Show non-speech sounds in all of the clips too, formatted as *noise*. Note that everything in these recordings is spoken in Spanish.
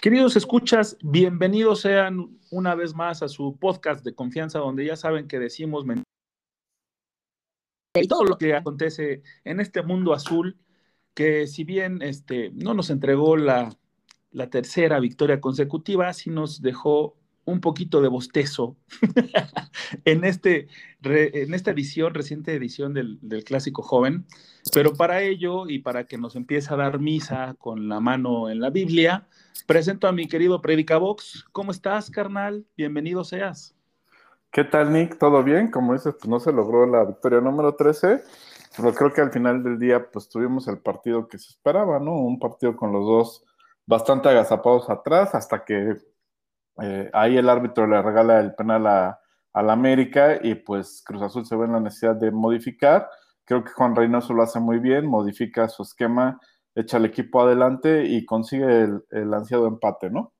Queridos escuchas, bienvenidos sean una vez más a su podcast de confianza donde ya saben que decimos y todo lo que acontece en este mundo azul que si bien este, no nos entregó la, la tercera victoria consecutiva, sí nos dejó un poquito de bostezo *laughs* en, este, en esta edición, reciente edición del, Clásico Joven, pero para ello y para que nos empiece a dar misa con la mano en la Biblia, presento a mi querido Predicabox. ¿Cómo estás, carnal? Bienvenido seas. ¿Qué tal, Nick? ¿Todo bien? Como dices, pues no se logró la victoria número 13, pero creo que al final del día, pues tuvimos el partido que se esperaba, ¿no? Un partido con los dos bastante agazapados atrás, hasta que eh, ahí el árbitro le regala el penal a, la América y pues Cruz Azul se ve en la necesidad de modificar. Creo que Juan Reynoso lo hace muy bien, modifica su esquema, echa el equipo adelante y consigue el, ansiado empate, ¿no?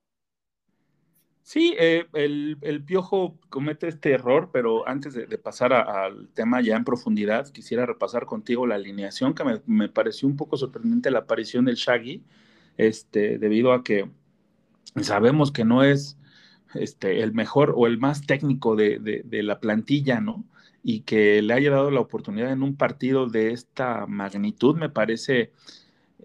Sí, eh, el, Piojo comete este error, pero antes de, pasar al tema ya en profundidad, quisiera repasar contigo la alineación, que me, me, pareció un poco sorprendente la aparición del Shaggy, este, debido a que sabemos que no es este, el mejor o el más técnico de, la plantilla, ¿no? Y que le haya dado la oportunidad en un partido de esta magnitud me parece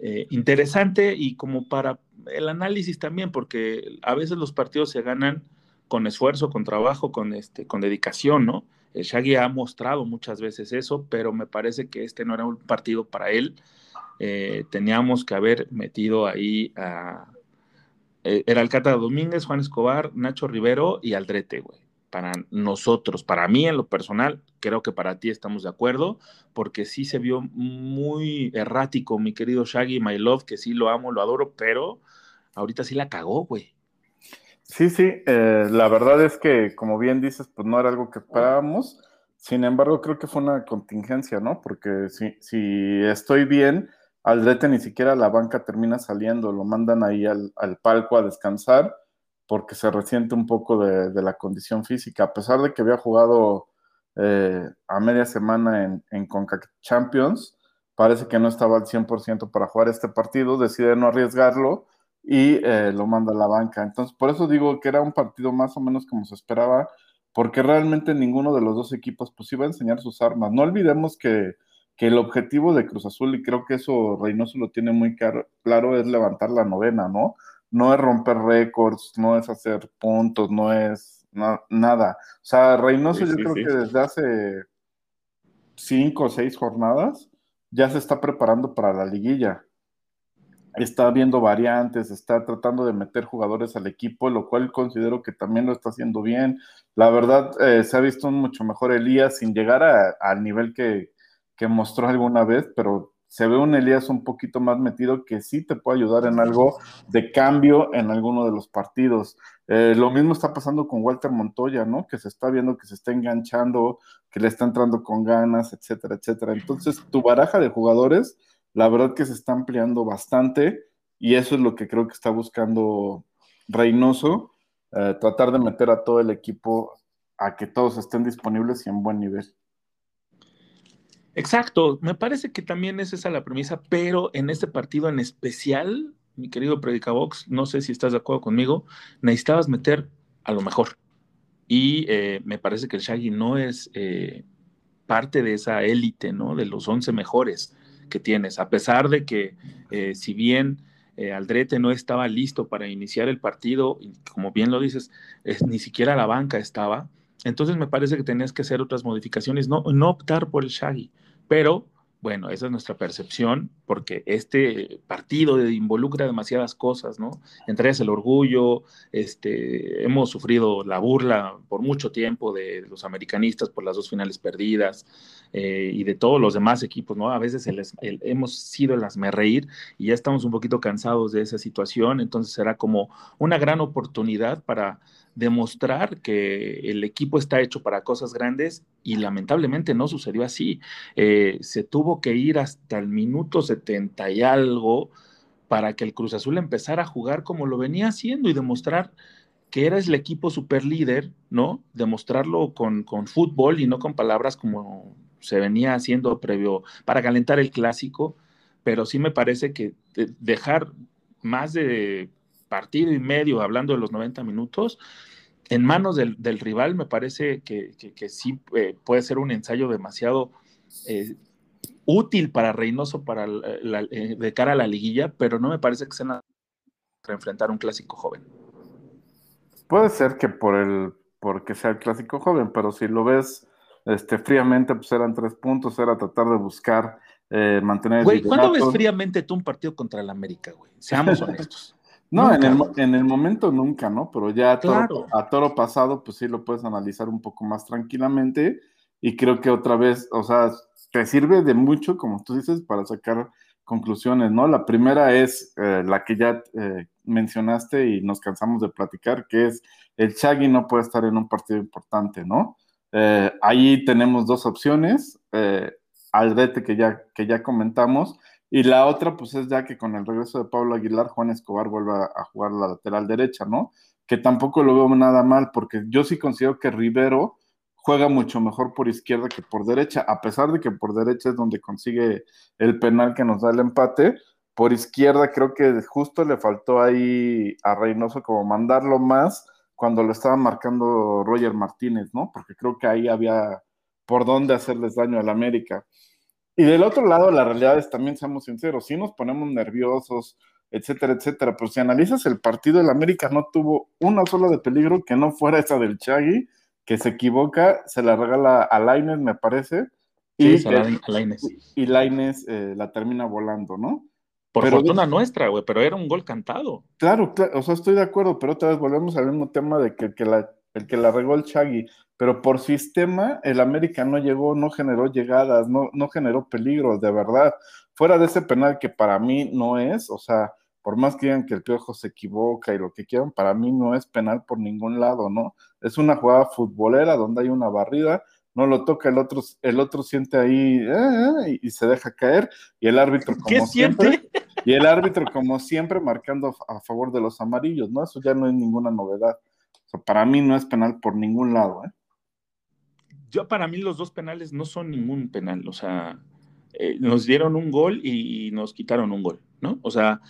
eh, interesante y como para el análisis también, porque a veces los partidos se ganan con esfuerzo, con trabajo, con, este, con dedicación, ¿no? El Shaggy ha mostrado muchas veces eso, pero me parece que este no era un partido para él. Eh, teníamos que haber metido ahí a, eh, era Alcata Domínguez, Juan Escobar, Nacho Rivero y Aldrete, güey. Para nosotros, para mí en lo personal, creo que para ti estamos de acuerdo, porque sí se vio muy errático, mi querido Shaggy, my love, que sí lo amo, lo adoro, pero ahorita sí la cagó, güey. Sí, sí, eh, la verdad es que, como bien dices, pues no era algo que esperábamos. Sin embargo, creo que fue una contingencia, ¿no? Porque si, si estoy bien, Aldrete ni siquiera la banca termina saliendo, lo mandan ahí al, palco a descansar porque se resiente un poco de, la condición física, a pesar de que había jugado eh, a media semana en, en CONCACAF Champions, parece que no estaba al 100% para jugar este partido, decide no arriesgarlo y eh, lo manda a la banca. Entonces, por eso digo que era un partido más o menos como se esperaba, porque realmente ninguno de los dos equipos pues iba a enseñar sus armas. No olvidemos que que el objetivo de Cruz Azul, y creo que eso Reynoso lo tiene muy claro, es levantar la novena, ¿no? No es romper récords, no es hacer puntos, no es nada. O sea, Reynoso yo creo que desde hace cinco o seis jornadas ya se está preparando para la liguilla. Está viendo variantes, está tratando de meter jugadores al equipo, lo cual considero que también lo está haciendo bien. La verdad, eh, se ha visto mucho mejor Elías sin llegar al nivel que, que mostró alguna vez, pero se ve un Elías un poquito más metido que sí te puede ayudar en algo de cambio en alguno de los partidos. Eh, lo mismo está pasando con Walter Montoya, ¿no? Que se está viendo que se está enganchando, que le está entrando con ganas, etcétera, etcétera. Entonces, tu baraja de jugadores, la verdad que se está ampliando bastante y eso es lo que creo que está buscando Reynoso, eh, tratar de meter a todo el equipo a que todos estén disponibles y en buen nivel. Exacto, me parece que también es esa la premisa, pero en este partido en especial, mi querido Predicabox, no sé si estás de acuerdo conmigo, necesitabas meter a lo mejor. Y eh, me parece que el Shaggy no es eh, parte de esa élite, ¿no? De los 11 mejores que tienes, a pesar de que eh, si bien Aldrete no estaba listo para iniciar el partido, y como bien lo dices, ni siquiera la banca estaba, entonces me parece que tenías que hacer otras modificaciones, no, no optar por el Shaggy. Pero bueno, esa es nuestra percepción porque este partido involucra demasiadas cosas, ¿no? Entre ellas el orgullo, este, hemos sufrido la burla por mucho tiempo de los americanistas por las dos finales perdidas eh, y de todos los demás equipos, ¿no? A veces hemos sido el reír y ya estamos un poquito cansados de esa situación, entonces será como una gran oportunidad para demostrar que el equipo está hecho para cosas grandes y lamentablemente no sucedió así. Eh, se tuvo que ir hasta el minuto 70 y algo para que el Cruz Azul empezara a jugar como lo venía haciendo y demostrar que eres el equipo super líder, ¿no? Demostrarlo con, con fútbol y no con palabras como se venía haciendo previo para calentar el clásico, pero sí me parece que dejar más de partido y medio, hablando de los 90 minutos, en manos del, rival me parece que, sí eh, puede ser un ensayo demasiado eh, útil para Reynoso para eh, de cara a la liguilla, pero no me parece que sea nada para enfrentar un clásico joven. Puede ser que por el porque sea el clásico joven, pero si lo ves este, fríamente, pues eran tres puntos, era tratar de buscar mantener. Güey, ¿cuándo ves fríamente tú un partido contra el América, güey? Seamos *laughs* honestos. No, en el, en el, momento nunca, ¿no? Pero ya a toro, a toro, pasado, pues sí lo puedes analizar un poco más tranquilamente y creo que otra vez, o sea, te sirve de mucho, como tú dices, para sacar conclusiones, ¿no? La primera es eh, la que ya eh, mencionaste y nos cansamos de platicar, que es el Chagui no puede estar en un partido importante, ¿no? Eh, ahí tenemos dos opciones, Aldete que ya, que ya comentamos, y la otra, pues es ya que con el regreso de Pablo Aguilar, Juan Escobar vuelve a, jugar la lateral derecha, ¿no? Que tampoco lo veo nada mal, porque yo sí considero que Rivero juega mucho mejor por izquierda que por derecha, a pesar de que por derecha es donde consigue el penal que nos da el empate. Por izquierda creo que justo le faltó ahí a Reynoso como mandarlo más cuando lo estaba marcando Roger Martínez, ¿no? Porque creo que ahí había por dónde hacerles daño al América. Y del otro lado, la realidad es también, seamos sinceros, si nos ponemos nerviosos, etcétera, etcétera, pero si analizas el partido, el América no tuvo una sola de peligro que no fuera esa del Chagui, que se equivoca, se la regala a Laines, me parece, y, sí, a Laines. y Laines eh, la termina volando, ¿no? Por fortuna nuestra, güey, pero era un gol cantado. Claro, claro, o sea, estoy de acuerdo, pero otra vez volvemos al mismo tema de que, que la el que la regó el Chagui, pero por sistema el América no llegó, no generó llegadas, no, no generó peligros, de verdad. Fuera de ese penal que para mí no es, o sea, por más que digan que el Piojo se equivoca y lo que quieran, para mí no es penal por ningún lado, ¿no? Es una jugada futbolera donde hay una barrida, no lo toca el otro, el otro siente ahí eh, y, se deja caer, y el árbitro como siempre, y el árbitro como siempre marcando a favor de los amarillos, ¿no? Eso ya no es ninguna novedad para mí no es penal por ningún lado. ¿eh? Yo, para mí, los dos penales no son ningún penal. O sea, eh, nos dieron un gol y nos quitaron un gol, ¿no? O sea,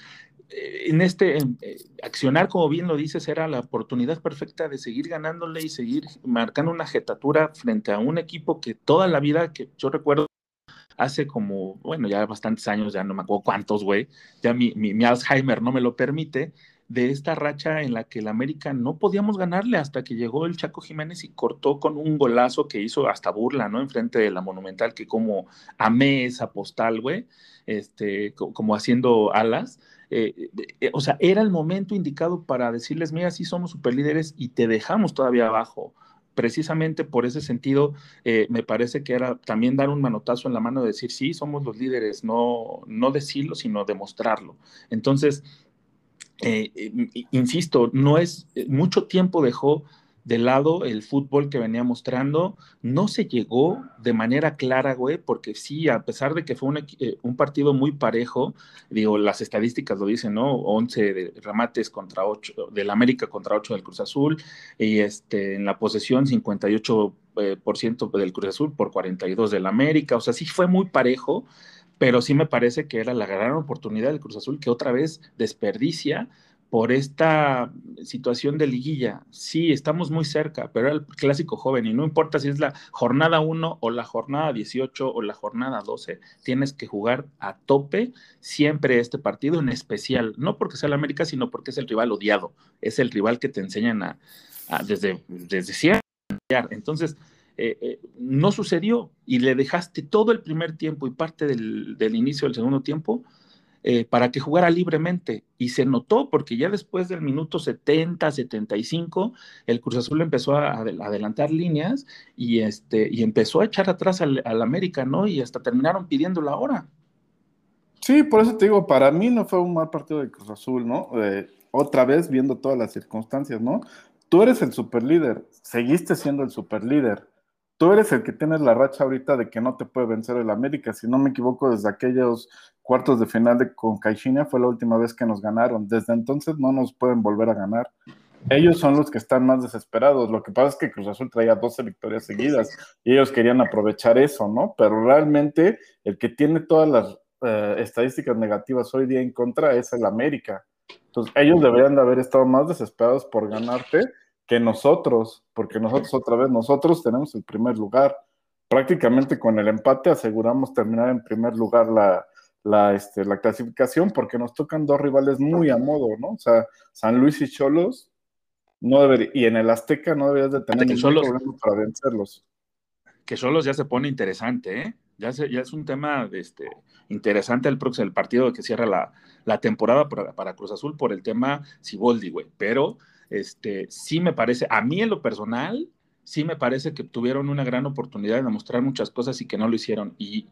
eh, en este accionar, como bien lo dices, era la oportunidad perfecta de seguir ganándole y seguir marcando una jetatura frente a un equipo que toda la vida, que yo recuerdo hace como, bueno, ya bastantes años, ya no me acuerdo cuántos, güey, ya mi, mi Alzheimer no me lo permite, de esta racha en la que el América no podíamos ganarle hasta que llegó el Chaco Jiménez y cortó con un golazo que hizo hasta burla, ¿no? Enfrente de la Monumental, que como amé esa postal, güey, este, como haciendo alas. Eh, eh, o sea, era el momento indicado para decirles, mira, sí somos superlíderes y te dejamos todavía abajo precisamente por ese sentido, eh, me parece que era también dar un manotazo en la mano de decir, sí, somos los líderes, no, no decirlo, sino demostrarlo. Entonces, eh, eh, insisto, no es, eh, mucho tiempo dejó de lado el fútbol que venía mostrando, no se llegó de manera clara, güey, porque sí, a pesar de que fue un, partido muy parejo, digo, las estadísticas lo dicen, ¿no? 11 de remates contra 8, del América contra 8 del Cruz Azul, y este, en la posesión 58% por ciento del Cruz Azul por 42 del América, o sea, sí fue muy parejo, pero sí me parece que era la gran oportunidad del Cruz Azul que otra vez desperdicia por esta situación de liguilla. Sí, estamos muy cerca, pero era el clásico joven y no importa si es la jornada 1 o la jornada 18 o la jornada 12, tienes que jugar a tope siempre este partido en especial, no porque sea el América, sino porque es el rival odiado, es el rival que te enseñan a, desde, desde siempre. Entonces, eh, eh, no sucedió y le dejaste todo el primer tiempo y parte del, inicio del segundo tiempo eh, para que jugara libremente. Y se notó porque ya después del minuto 70, 75, el Cruz Azul empezó a, adelantar líneas y, este, y empezó a echar atrás al, América, ¿no? Y hasta terminaron pidiendo la hora. Sí, por eso te digo, para mí no fue un mal partido de Cruz Azul, ¿no? otra vez viendo todas las circunstancias, ¿no? Tú eres el superlíder, seguiste siendo el superlíder tú eres el que tienes la racha ahorita de que no te puede vencer el América. Si no me equivoco, desde aquellos cuartos de final de, con Caixinha fue la última vez que nos ganaron. Desde entonces no nos pueden volver a ganar. Ellos son los que están más desesperados. Lo que pasa es que Cruz Azul traía 12 victorias seguidas y ellos querían aprovechar eso, ¿no? Pero realmente el que tiene todas las eh, estadísticas negativas hoy día en contra es el América. Entonces ellos deberían de haber estado más desesperados por ganarte que nosotros, porque nosotros otra vez, nosotros tenemos el primer lugar. Prácticamente con el empate aseguramos terminar en primer lugar la, la, este, la clasificación porque nos tocan dos rivales muy a modo, ¿no? O sea, San Luis y Cholos, no debería, y en el Azteca no deberías de tener ningún problema para vencerlos. Que Cholos ya se pone interesante, ¿eh? Ya, ya es un tema este, interesante el próximo el partido que cierra la, la temporada para, para, Cruz Azul por el tema Siboldi, güey. Pero este, sí me parece, a mí en lo personal, sí me parece que tuvieron una gran oportunidad de demostrar muchas cosas y que no lo hicieron. Y,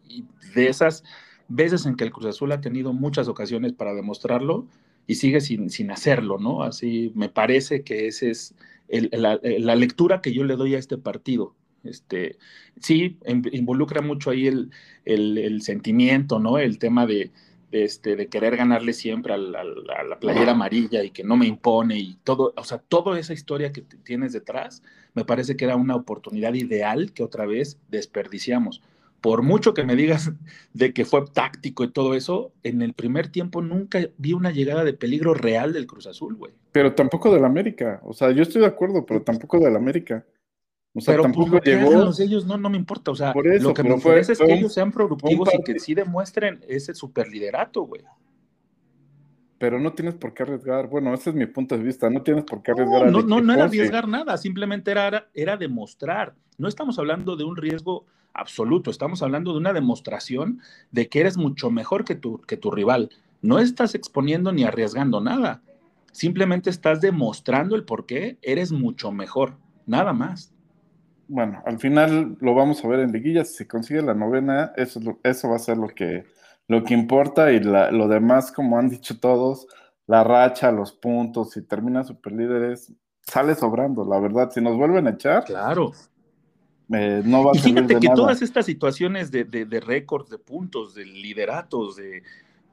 de esas veces en que el Cruz Azul ha tenido muchas ocasiones para demostrarlo y sigue sin, sin hacerlo, ¿no? Así me parece que esa es la, lectura que yo le doy a este partido. Este, sí, involucra mucho ahí el, el sentimiento, ¿no? El tema de, este, de querer ganarle siempre a la, playera amarilla y que no me impone y todo, o sea, toda esa historia que tienes detrás, me parece que era una oportunidad ideal que otra vez desperdiciamos. Por mucho que me digas *laughs* de que fue táctico y todo eso, en el primer tiempo nunca vi una llegada de peligro real del Cruz Azul, güey. Pero tampoco del América. O sea, yo estoy de acuerdo, pero tampoco del América. O sea, pero tampoco pues, llegó. ellos no, no me importa. O sea, lo que me interesa es que ellos sean productivos y que sí demuestren ese superliderato, güey. Pero no tienes por qué arriesgar. Bueno, ese es mi punto de vista. No tienes por qué arriesgar. No, no, no, era arriesgar nada. Simplemente era, era demostrar. No estamos hablando de un riesgo absoluto. Estamos hablando de una demostración de que eres mucho mejor que tu, que tu rival. No estás exponiendo ni arriesgando nada. Simplemente estás demostrando el por qué eres mucho mejor. Nada más bueno, al final lo vamos a ver en liguilla. Si se consigue la novena, eso, eso va a ser lo que, lo que importa. Y lo demás, como han dicho todos, la racha, los puntos, si termina superlíderes, sale sobrando, la verdad. Si nos vuelven a echar. Claro. Eh, no va a y fíjate que todas estas situaciones de, de, de récords, de puntos, de lideratos, de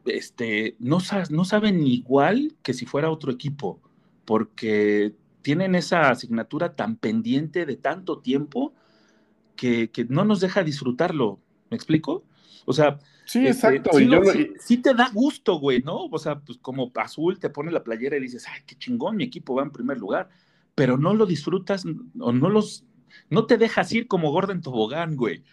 este, no, no saben igual que si fuera otro equipo, porque tienen esa asignatura tan pendiente de tanto tiempo que, no nos deja disfrutarlo. ¿Me explico? O sea, sí, este, exacto. sí, te da gusto, güey, ¿no? O sea, pues como azul te pone la playera y dices, ay, qué chingón, mi equipo va en primer lugar, pero no lo disfrutas o no los, no te dejas ir como Gordon Tobogán, güey.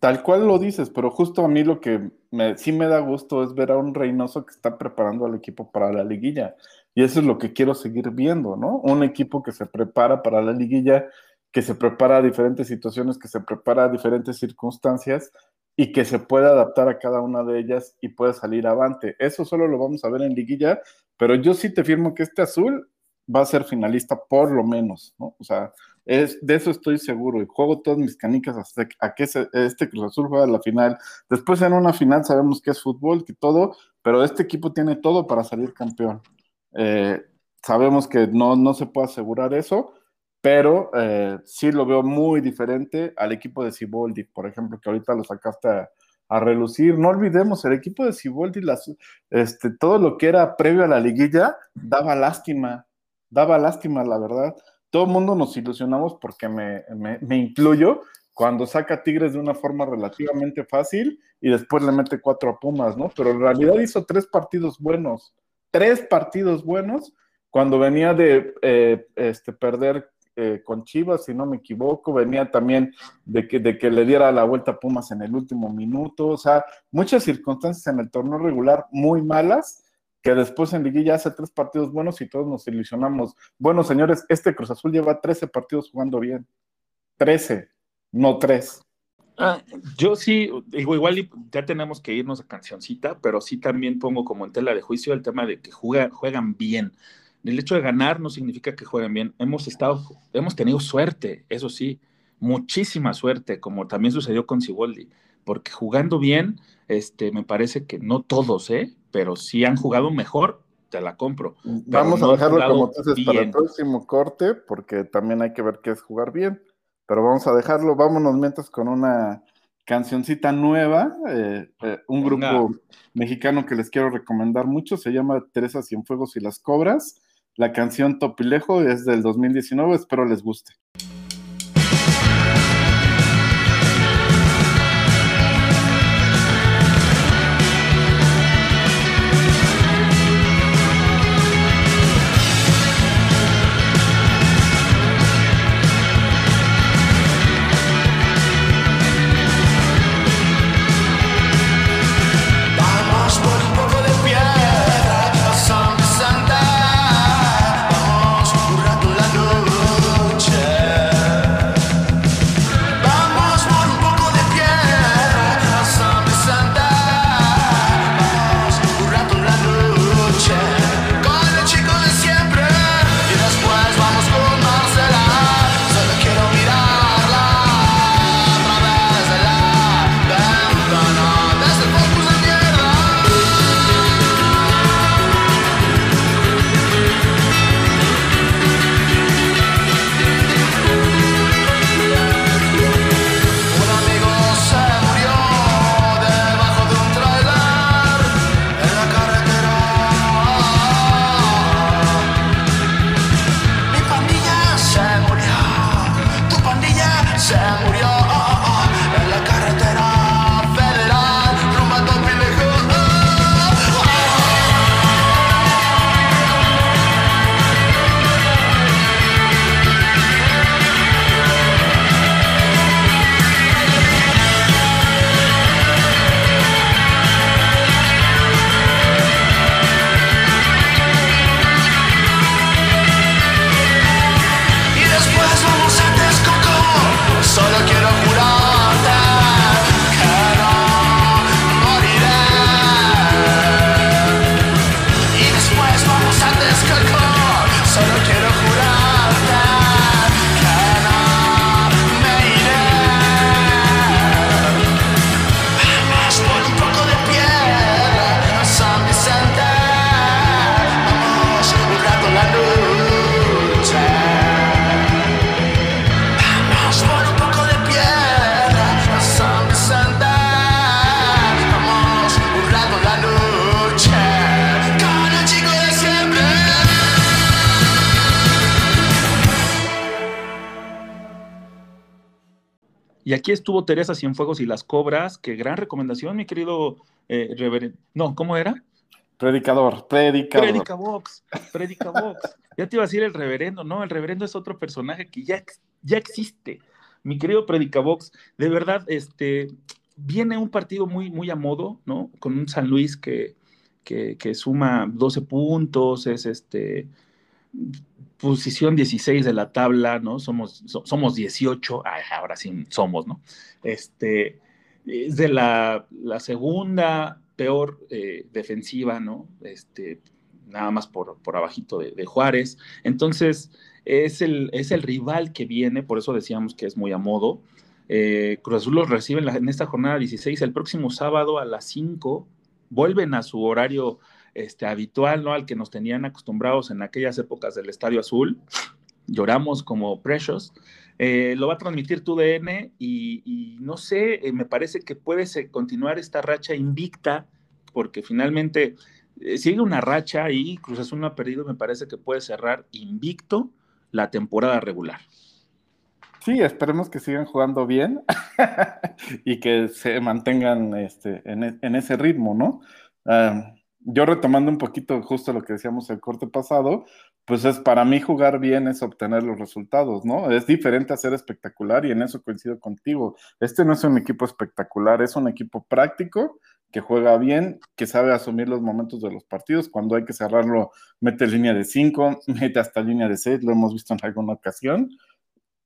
Tal cual lo dices, pero justo a mí lo que sí me da gusto es ver a un Reynoso que está preparando al equipo para la liguilla. Y eso es lo que quiero seguir viendo, ¿no? Un equipo que se prepara para la liguilla, que se prepara a diferentes situaciones, que se prepara a diferentes circunstancias y que se puede adaptar a cada una de ellas y puede salir avante. Eso solo lo vamos a ver en liguilla, pero yo sí te firmo que este azul va a ser finalista por lo menos, ¿no? O sea, de eso estoy seguro y juego todas mis canicas hasta a que este Cruz Azul juega la final. Después en una final sabemos que es fútbol, que todo, pero este equipo tiene todo para salir campeón. Eh, sabemos que no, no se puede asegurar eso, pero eh, sí lo veo muy diferente al equipo de Ciboldi, por ejemplo, que ahorita lo sacaste a, relucir. No olvidemos, el equipo de Ciboldi, este, todo lo que era previo a la liguilla, daba lástima, daba lástima, la verdad. Todo el mundo nos ilusionamos porque me, me, incluyo, cuando saca Tigres de una forma relativamente fácil y después le mete cuatro a Pumas, ¿no? Pero en realidad hizo tres partidos buenos tres partidos buenos cuando venía de eh, este, perder eh, con Chivas, si no me equivoco, venía también de que, de que le diera la vuelta a Pumas en el último minuto, o sea, muchas circunstancias en el torneo regular muy malas, que después en Liguilla hace tres partidos buenos y todos nos ilusionamos. Bueno, señores, este Cruz Azul lleva 13 partidos jugando bien. 13. no tres. Ah, yo sí, igual ya tenemos que irnos a cancioncita, pero sí también pongo como en tela de juicio el tema de que juegan bien. El hecho de ganar no significa que jueguen bien. Hemos estado, hemos tenido suerte, eso sí, muchísima suerte, como también sucedió con Siboldi, porque jugando bien, este, me parece que no todos, ¿eh? Pero si han jugado mejor, te la compro. Vamos a dejarlo como tú dices para el próximo corte, porque también hay que ver qué es jugar bien pero vamos a dejarlo. Vámonos mientras con una cancioncita nueva, eh, eh, un grupo mexicano que les quiero recomendar mucho, se llama Teresa Cienfuegos y las Cobras. La canción Topilejo es del 2019, espero les guste. Estuvo Teresa Cienfuegos y las Cobras. Qué gran recomendación, mi querido eh, reverendo. No, ¿cómo era? Predicador, predicador. Predicabox, Predicabox. ya te iba a decir el reverendo, no, el reverendo es otro personaje que ya, ya existe. Mi querido Predicabox, de verdad, este, viene un partido muy, muy a modo, ¿no? Con un San Luis que, que, que suma 12 puntos, es este, posición 16 de la tabla, ¿no? Somos, somos 18, ahora sí somos, ¿no? Este, es de la, segunda peor eh, defensiva, ¿no? Este, nada más por, por abajito de, Juárez. Entonces, es el, es el rival que viene, por eso decíamos que es muy a modo. Eh, Cruz Azul los recibe en, en, esta jornada 16, el próximo sábado a las 5, vuelven a su horario este, habitual, ¿no? Al que nos tenían acostumbrados en aquellas épocas del Estadio Azul. Lloramos como Precious. Eh, lo va a transmitir tu DN y, no sé, eh, me parece que puede continuar esta racha invicta, porque finalmente eh, sigue una racha y Cruz Azul no ha perdido, me parece que puede cerrar invicto la temporada regular. Sí, esperemos que sigan jugando bien *laughs* y que se mantengan este, en, e, ese ritmo, ¿no? Ah, yo retomando un poquito justo lo que decíamos el corte pasado, pues es para mí jugar bien es obtener los resultados, ¿no? Es diferente a ser espectacular y en eso coincido contigo. Este no es un equipo espectacular, es un equipo práctico que juega bien, que sabe asumir los momentos de los partidos. Cuando hay que cerrarlo, mete línea de 5, *laughs* mete hasta línea de 6, lo hemos visto en alguna ocasión.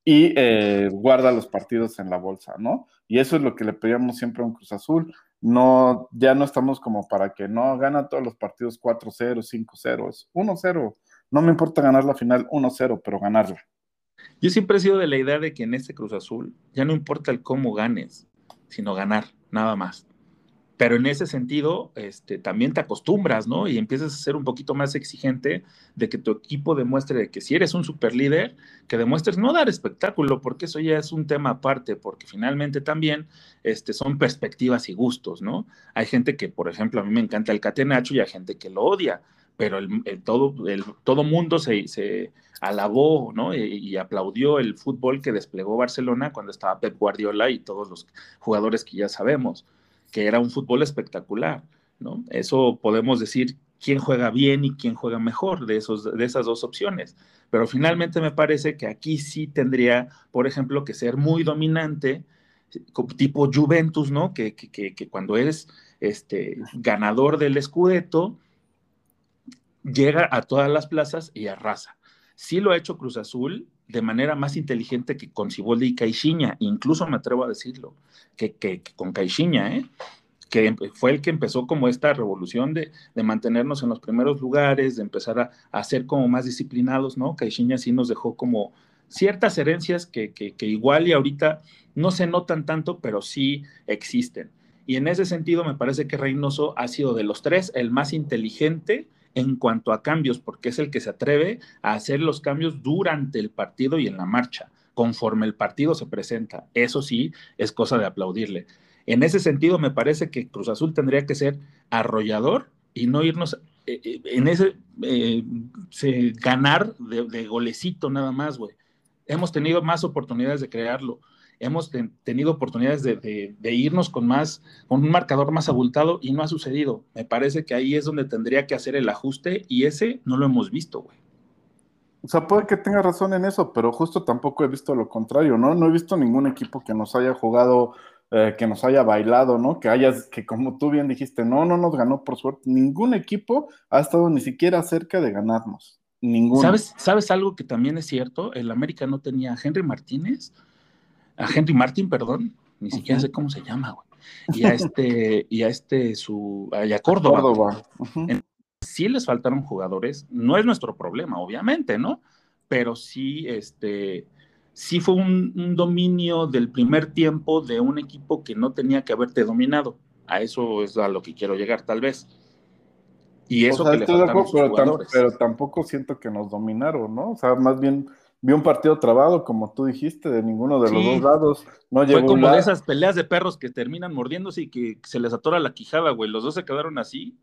y eh, guarda los partidos en la bolsa, ¿no? Y eso es lo que le pedíamos siempre a un Cruz Azul. No, ya no estamos como para que no gana todos los partidos 4-0, 5-0, 1-0. No me importa ganar la final 1-0, pero ganarla. Yo siempre he sido de la idea de que en este Cruz Azul ya no importa el cómo ganes, sino ganar, nada más. Pero en ese sentido, este, también te acostumbras, ¿no? Y empiezas a ser un poquito más exigente de que tu equipo demuestre que si eres un super líder, que demuestres no dar espectáculo, porque eso ya es un tema aparte, porque finalmente también este, son perspectivas y gustos, ¿no? Hay gente que, por ejemplo, a mí me encanta el catenacho y hay gente que lo odia, pero el, todo, el, todo mundo se, alabó ¿no? Y, y, aplaudió el fútbol que desplegó Barcelona cuando estaba Pep Guardiola y todos los jugadores que ya sabemos que era un fútbol espectacular, ¿no? Eso podemos decir quién juega bien y quién juega mejor de, esos, de esas dos opciones. Pero finalmente me parece que aquí sí tendría, por ejemplo, que ser muy dominante, tipo Juventus, ¿no? Que, que, que cuando eres este, ganador del Scudetto, llega a todas las plazas y arrasa. Sí lo ha hecho Cruz Azul de manera más inteligente que con Ciboldi y Caixinha, incluso me atrevo a decirlo, que, que, con Caixinha, ¿eh? que fue el que empezó como esta revolución de, de mantenernos en los primeros lugares, de empezar a, a, ser como más disciplinados, ¿no? Caixinha sí nos dejó como ciertas herencias que, que, que igual y ahorita no se notan tanto, pero sí existen. Y en ese sentido me parece que Reynoso ha sido de los tres el más inteligente, en cuanto a cambios, porque es el que se atreve a hacer los cambios durante el partido y en la marcha, conforme el partido se presenta. Eso sí, es cosa de aplaudirle. En ese sentido, me parece que Cruz Azul tendría que ser arrollador y no irnos eh, eh, en ese eh, ganar de, de golecito nada más, güey. Hemos tenido más oportunidades de crearlo hemos tenido oportunidades de, irnos con más, con un marcador más abultado y no ha sucedido. Me parece que ahí es donde tendría que hacer el ajuste y ese no lo hemos visto, güey. O sea, puede que tenga razón en eso, pero justo tampoco he visto lo contrario, ¿no? No he visto ningún equipo que nos haya jugado, eh, que nos haya bailado, ¿no? Que hayas, que como tú bien dijiste, no, no nos ganó por suerte. Ningún equipo ha estado ni siquiera cerca de ganarnos. Ninguno. ¿Sabes, ¿Sabes algo que también es cierto? El América no tenía a Henry Martínez, a Henry Martin, perdón, ni siquiera sé cómo se llama, güey. Y a este, y a este, su, a Córdoba. Córdoba. Sí les faltaron jugadores, no es nuestro problema, obviamente, ¿no? Pero sí, este, sí fue un, dominio del primer tiempo de un equipo que no tenía que haberte dominado. A eso es a lo que quiero llegar, tal vez. Y eso que le faltaron pero, pero tampoco siento que nos dominaron, ¿no? O sea, más bien vi un partido trabado, como tú dijiste, de ninguno de los dos lados. No Fue como de esas peleas de perros que terminan mordiéndose y que se les atora la quijada, güey. Los dos se quedaron así.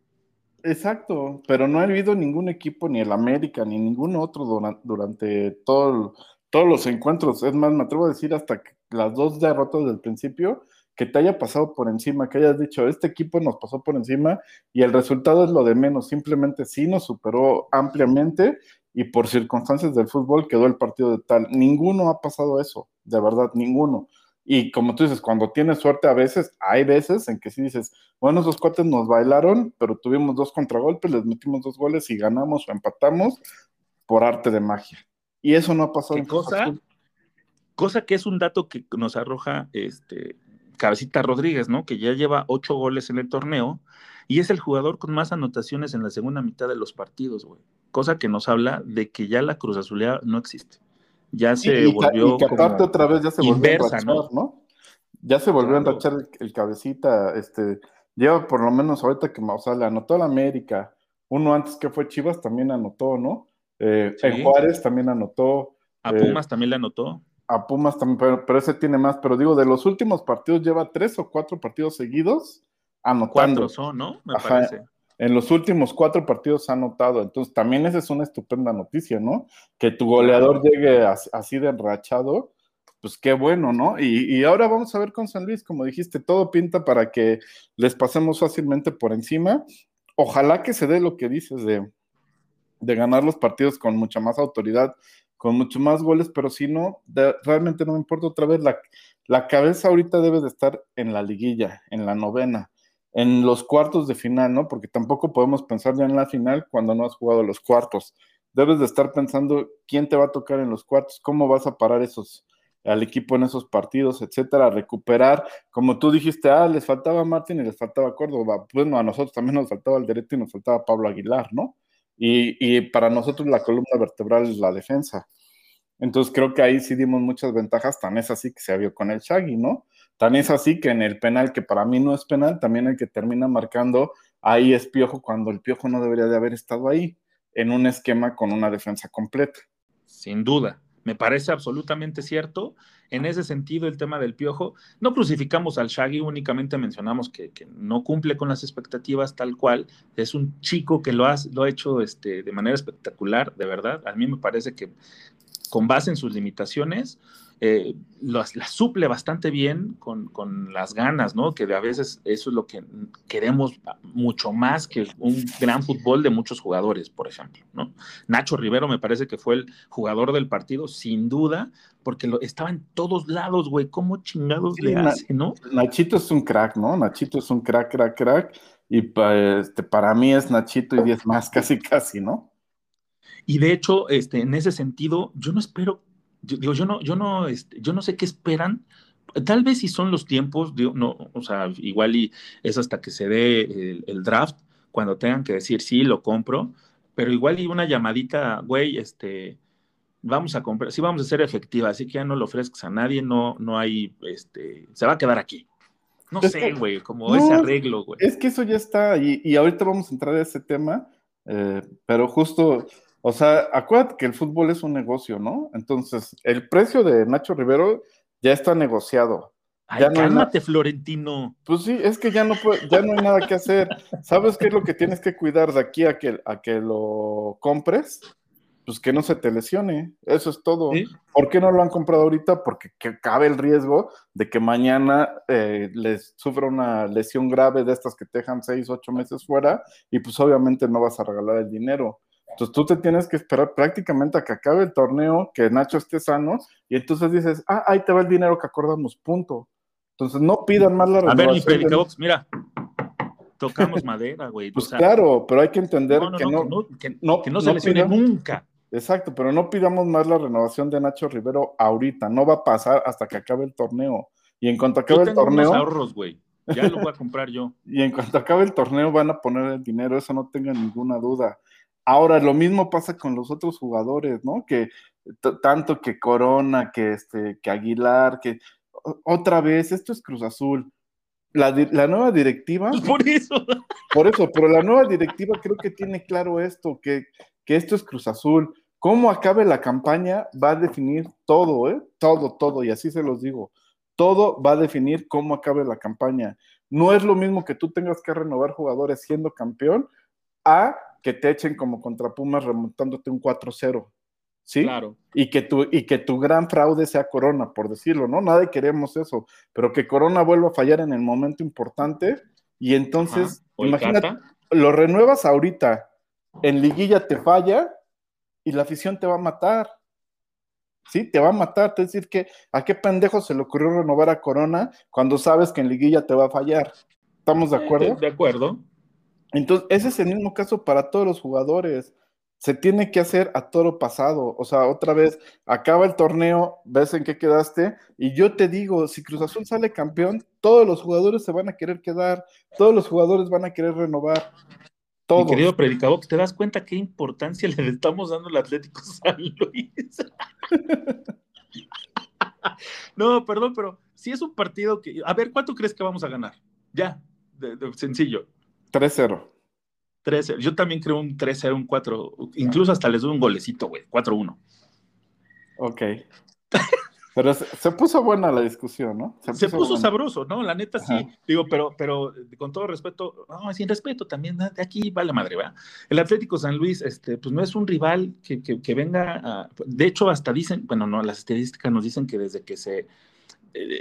Exacto, pero no ha habido ningún equipo, ni el América, ni ningún otro durante, todo, todos los encuentros. Es más, me atrevo a decir hasta las dos derrotas del principio, que te haya pasado por encima, que hayas dicho, este equipo nos pasó por encima y el resultado es lo de menos, simplemente sí nos superó ampliamente y por circunstancias del fútbol quedó el partido de tal. Ninguno ha pasado eso, de verdad, ninguno. Y como tú dices, cuando tienes suerte a veces, hay veces en que sí dices, bueno, esos cuates nos bailaron, pero tuvimos dos contragolpes, les metimos dos goles y ganamos o empatamos por arte de magia. Y eso no ha pasado. ¿Qué cosa? Cosa que es un dato que nos arroja este Cabecita Rodríguez, ¿no? Que ya lleva ocho goles en el torneo y es el jugador con más anotaciones en la segunda mitad de los partidos, güey cosa que nos habla de que ya la Cruz Azulea no existe. Ya se volvió. Y que aparte otra vez ya se volvió a enrachar, ¿no? Ya se volvió a enrachar el, cabecita, este, lleva por lo menos ahorita que, o sea, le anotó a la América, uno antes que fue Chivas también anotó, ¿no? Eh, En Juárez también anotó. A eh, Pumas también le anotó. A Pumas también, pero, pero, ese tiene más, pero digo, de los últimos partidos lleva tres o cuatro partidos seguidos anotando. Cuatro son, ¿no? Me parece en los últimos cuatro partidos ha anotado. Entonces, también esa es una estupenda noticia, ¿no? Que tu goleador llegue así de enrachado, pues qué bueno, ¿no? Y, ahora vamos a ver con San Luis, como dijiste, todo pinta para que les pasemos fácilmente por encima. Ojalá que se dé lo que dices de, de ganar los partidos con mucha más autoridad, con mucho más goles, pero si no, realmente no me importa otra vez, la, la cabeza ahorita debe de estar en la liguilla, en la novena en los cuartos de final, ¿no? Porque tampoco podemos pensar ya en la final cuando no has jugado los cuartos. Debes de estar pensando quién te va a tocar en los cuartos, cómo vas a parar esos, al equipo en esos partidos, etcétera, recuperar, como tú dijiste, ah, les faltaba Martín y les faltaba Córdoba, bueno, a nosotros también nos faltaba el derecho y nos faltaba Pablo Aguilar, ¿no? Y, para nosotros la columna vertebral es la defensa. Entonces creo que ahí sí dimos muchas ventajas, tan es así que se vio con el Shaggy, ¿no? Tan es así que en el penal, que para mí no es penal, también el que termina marcando ahí es Piojo cuando el Piojo no debería de haber estado ahí, en un esquema con una defensa completa. Sin duda, me parece absolutamente cierto. En ese sentido, el tema del Piojo, no crucificamos al Shaggy, únicamente mencionamos que, no cumple con las expectativas tal cual. Es un chico que lo ha, hecho este, de manera espectacular, de verdad. A mí me parece que con base en sus limitaciones, eh, las, suple bastante bien con, las ganas, ¿no? Que a veces eso es lo que queremos mucho más que un gran fútbol de muchos jugadores, por ejemplo, ¿no? Nacho Rivero me parece que fue el jugador del partido, sin duda, porque lo, estaba en todos lados, güey. ¿Cómo chingados le hace, no? Nachito es un crack, ¿no? Nachito es un crack, crack, crack. Y este, para mí es Nachito y 10 más, *laughs* casi, casi, ¿no? Y de hecho, este, en ese sentido, yo no espero yo, yo no, yo no, este, yo no sé qué esperan. Tal vez si son los tiempos, no, o sea, igual y es hasta que se dé el, draft, cuando tengan que decir sí, lo compro, pero igual y una llamadita, güey, este, vamos a comprar, sí vamos a ser efectiva, así que ya no lo ofrezcas a nadie, no, no hay, este, se va a quedar aquí. No sé, güey, como ese arreglo, güey. Es que eso ya está, y, y ahorita vamos a entrar a ese tema, eh, pero justo o sea, acuérdate que el fútbol es un negocio, ¿no? Entonces, el precio de Nacho Rivero ya está negociado. Ay, cálmate, Florentino. Pues sí, es que ya no ya no hay nada que hacer. ¿Sabes qué es lo que tienes que cuidar de aquí a que, a que lo compres? Pues que no se te lesione. Eso es todo. ¿Por qué no lo han comprado ahorita? Porque cabe el riesgo de que mañana eh, les sufra una lesión grave de estas que te dejan seis, ocho meses fuera y pues obviamente no vas a regalar el dinero. Entonces tú te tienes que esperar prácticamente a que acabe el torneo, que Nacho esté sano, y entonces dices, ah, ahí te va el dinero que acordamos, punto. Entonces no pidan más la renovación. A ver, mi Predicabox, mira, tocamos madera, güey. Pues claro, pero hay que entender que, no, que, no, se lesione nunca. Exacto, pero no pidamos más la renovación de Nacho Rivero ahorita, no va a pasar hasta que acabe el torneo. Y en cuanto acabe el torneo. ahorros, güey. Ya lo voy a comprar yo. *laughs* y en cuanto acabe el torneo van a poner el dinero, eso no tenga ninguna duda. Ahora, lo mismo pasa con los otros jugadores, ¿no? Que tanto que Corona, que, este, que Aguilar, que otra vez, esto es Cruz Azul. La, la, nueva directiva. *laughs* Por eso. Por eso, pero la nueva directiva creo que tiene claro esto, que, que esto es Cruz Azul. Cómo acabe la campaña va a definir todo, ¿eh? Todo, todo, y así se los digo. Todo va a definir cómo acabe la campaña. No es lo mismo que tú tengas que renovar jugadores siendo campeón a que te echen como contra Pumas remontándote un 4-0. ¿Sí? Claro. Y que, tu, y que tu gran fraude sea Corona, por decirlo, ¿no? Nadie queremos eso, pero que Corona vuelva a fallar en el momento importante y entonces, imagínate, lo renuevas ahorita, en liguilla te falla y la afición te va a matar. Sí, te va a matar. Es decir, que a qué pendejo se le ocurrió renovar a Corona cuando sabes que en liguilla te va a fallar. ¿Estamos de acuerdo? De acuerdo. Entonces, ese es el mismo caso para todos los jugadores. Se tiene que hacer a toro pasado. O sea, otra vez, acaba el torneo, ves en qué quedaste, y yo te digo, si Cruz Azul sale campeón, todos los jugadores se van a querer quedar, todos los jugadores van a querer renovar. Todos. Mi querido predicador, ¿te das cuenta qué importancia *laughs* le estamos dando al Atlético San Luis? *laughs* no, perdón, pero si es un partido que. A ver, ¿cuánto crees que vamos a ganar? Ya, sencillo. 3-0. 3 Yo también creo un 3-0, un 4. Incluso hasta les doy un golecito, güey. 4-1. Ok. Pero se, puso buena la discusión, ¿no? Se puso, sabroso, ¿no? La neta sí. Digo, pero, pero con todo respeto, no, sin respeto también, de aquí vale madre, ¿verdad? El Atlético San Luis, este, pues no es un rival que, que, que venga a, De hecho, hasta dicen, bueno, no, las estadísticas nos dicen que desde que se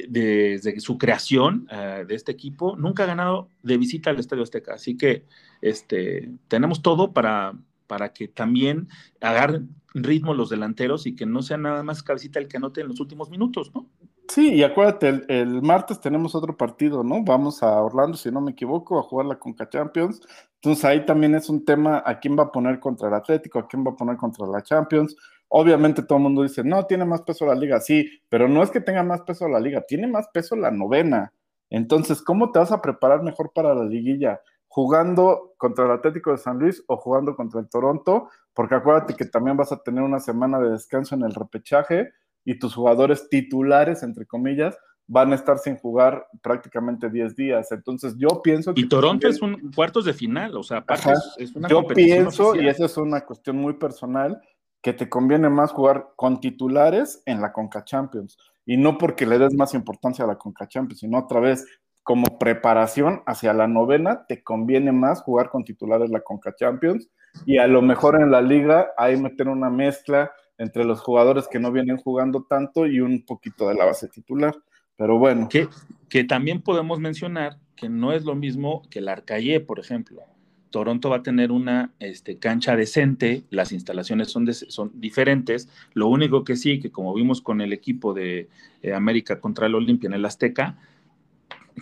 desde su creación eh, de este equipo, nunca ha ganado de visita al Estadio Azteca. Así que este, tenemos todo para, para que también agarren ritmo los delanteros y que no sea nada más cabecita el que anote en los últimos minutos, ¿no? Sí, y acuérdate, el, martes tenemos otro partido, ¿no? Vamos a Orlando, si no me equivoco, a jugar la Conca Champions. Entonces ahí también es un tema a quién va a poner contra el Atlético, a quién va a poner contra la Champions. Obviamente todo el mundo dice, no, tiene más peso la liga, sí, pero no es que tenga más peso la liga, tiene más peso la novena. Entonces, ¿cómo te vas a preparar mejor para la liguilla? ¿Jugando contra el Atlético de San Luis o jugando contra el Toronto? Porque acuérdate que también vas a tener una semana de descanso en el repechaje y tus jugadores titulares, entre comillas, van a estar sin jugar prácticamente 10 días. Entonces yo pienso que... Y Toronto es un cuartos de final, o sea, aparte es, una Yo pienso, y esa es una cuestión muy personal, que te conviene más jugar con titulares en la Conca Champions. Y no porque le des más importancia a la Conca Champions, sino otra vez como preparación hacia la novena, te conviene más jugar con titulares la Conca Champions. Y a lo mejor en la liga ahí meter una mezcla entre los jugadores que no vienen jugando tanto y un poquito de la base titular. Pero bueno. Que, que también podemos mencionar que no es lo mismo que el Arcaye, por ejemplo. Toronto va a tener una este, cancha decente, las instalaciones son, son diferentes. Lo único que sí, que como vimos con el equipo de eh, América contra el Olimpia en el Azteca,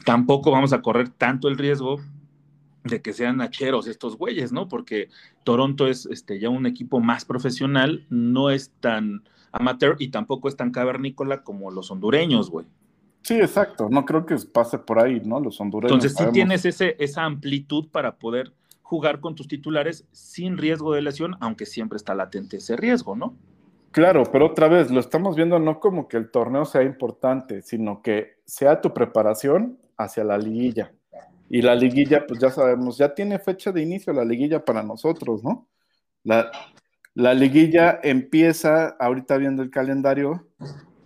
tampoco vamos a correr tanto el riesgo de que sean hacheros estos güeyes, ¿no? Porque Toronto es este, ya un equipo más profesional, no es tan amateur y tampoco es tan cavernícola como los hondureños, güey. Sí, exacto. No creo que pase por ahí, ¿no? Los hondureños. Entonces, sí tienes ese, esa amplitud para poder jugar con tus titulares sin riesgo de lesión, aunque siempre está latente ese riesgo, ¿no? Claro, pero otra vez lo estamos viendo no como que el torneo sea importante, sino que sea tu preparación hacia la liguilla. Y la liguilla, pues ya sabemos, ya tiene fecha de inicio la liguilla para nosotros, ¿no? La, la liguilla empieza, ahorita viendo el calendario,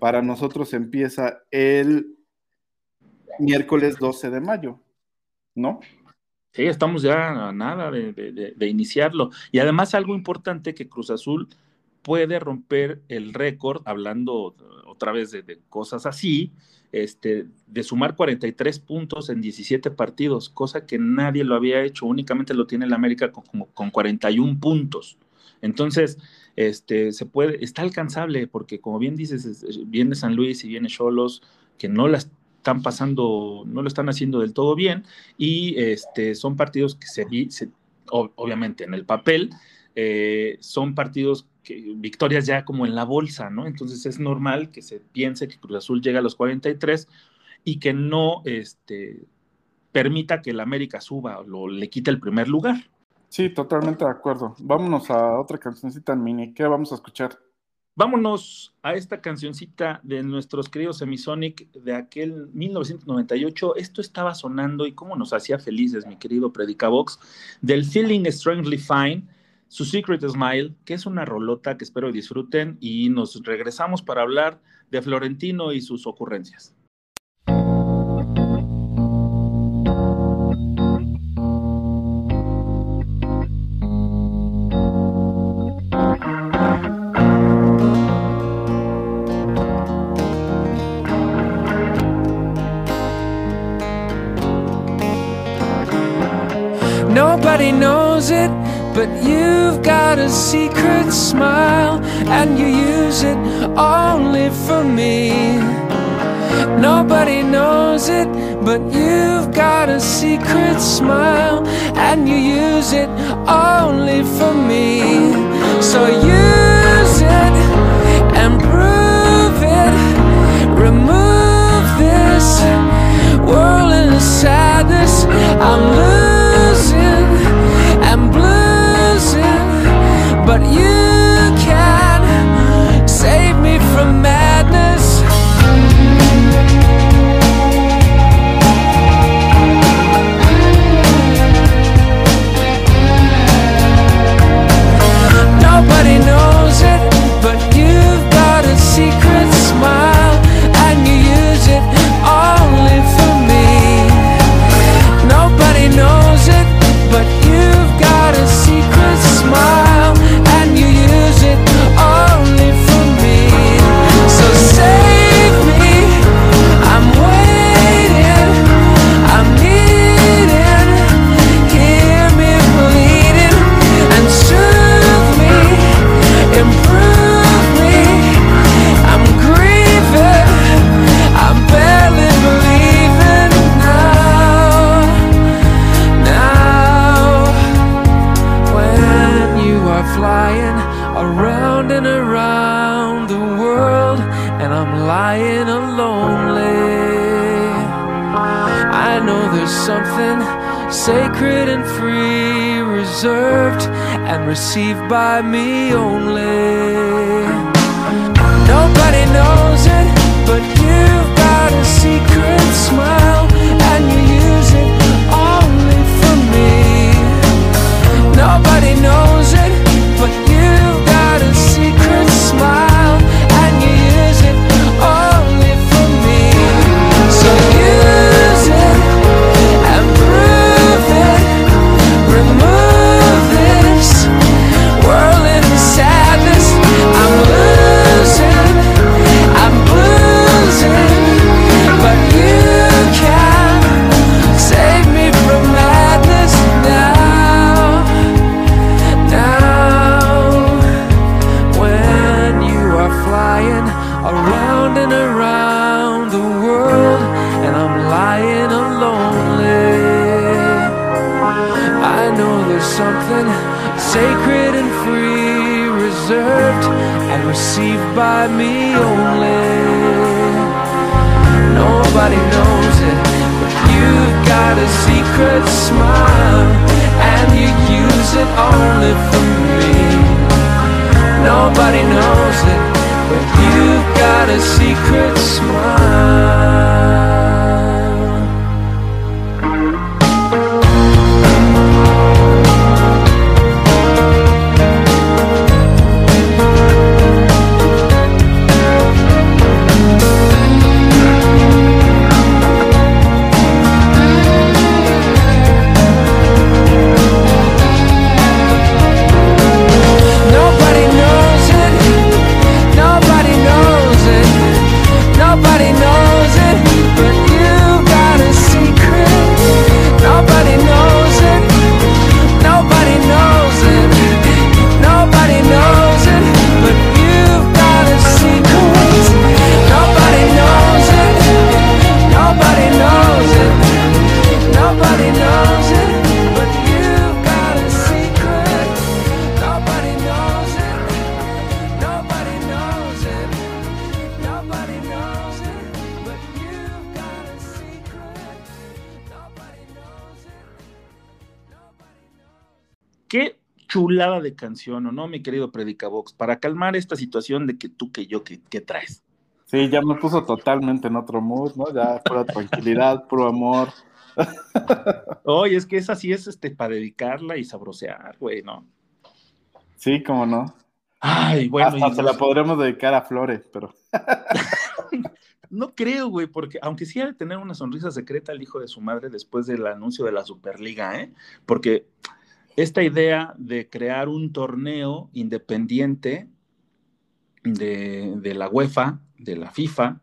para nosotros empieza el miércoles 12 de mayo, ¿no? Sí, estamos ya a nada de, iniciarlo. Y además algo importante que Cruz Azul puede romper el récord, hablando otra vez de, cosas así, este, de sumar 43 puntos en 17 partidos, cosa que nadie lo había hecho, únicamente lo tiene el América con, con 41 puntos. Entonces, este, se puede, está alcanzable, porque como bien dices, viene San Luis y viene Cholos, que no la están pasando, no lo están haciendo del todo bien, y este, son partidos que se, se obviamente en el papel, eh, son partidos que, victorias ya como en la bolsa, ¿no? Entonces es normal que se piense que Cruz Azul llega a los 43 y que no este, permita que el América suba o le quite el primer lugar. Sí, totalmente de acuerdo. Vámonos a otra cancioncita en mini. ¿Qué vamos a escuchar? Vámonos a esta cancioncita de nuestros queridos Semisonic de aquel 1998. Esto estaba sonando y cómo nos hacía felices, mi querido Predicabox, del Feeling Strangely Fine, su Secret Smile, que es una rolota que espero disfruten y nos regresamos para hablar de Florentino y sus ocurrencias. Nobody knows it, but you've got a secret smile, and you use it only for me. Nobody knows it, but you've got a secret smile, and you use it only for me. So use it and prove it. Remove this whirling sadness. I'm losing you can. Save me from only for me. Nobody knows it, but you've got a secret smile. De canción, ¿o no, mi querido Predicabox? Para calmar esta situación de que tú, que yo, que, que traes. Sí, ya me puso totalmente en otro mood, ¿no? Ya pura tranquilidad, *laughs* puro amor. Oye, es que esa sí es este, para dedicarla y sabrosear, güey, ¿no? Sí, cómo no. Ay, bueno. Hasta y se la podremos dedicar a Flores, pero *laughs* No creo, güey, porque aunque sí ha de tener una sonrisa secreta el hijo de su madre después del anuncio de la Superliga, ¿eh? Porque esta idea de crear un torneo independiente de, la UEFA, de la FIFA,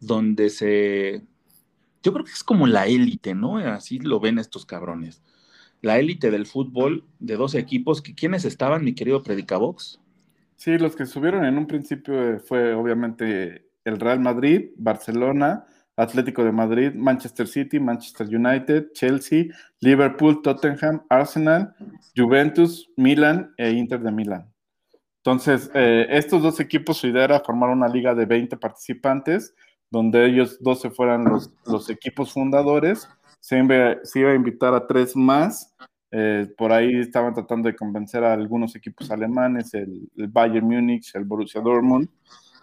donde se... Yo creo que es como la élite, ¿no? Así lo ven estos cabrones. La élite del fútbol de dos equipos, que ¿quiénes estaban, mi querido Predicabox? sí, los que subieron en un principio eh, fue obviamente el Real Madrid, Barcelona, Atlético de Madrid, Manchester City, Manchester United, Chelsea, Liverpool, Tottenham, Arsenal, Juventus, Milan e Inter de Milán. Entonces, eh, estos dos equipos, su idea era formar una liga de 20 participantes, donde ellos 12 fueran los, los equipos fundadores. Se, inve- se iba a invitar a tres más. eh, por ahí estaban tratando de convencer a algunos equipos alemanes, el, el Bayern Múnich, el Borussia Dortmund,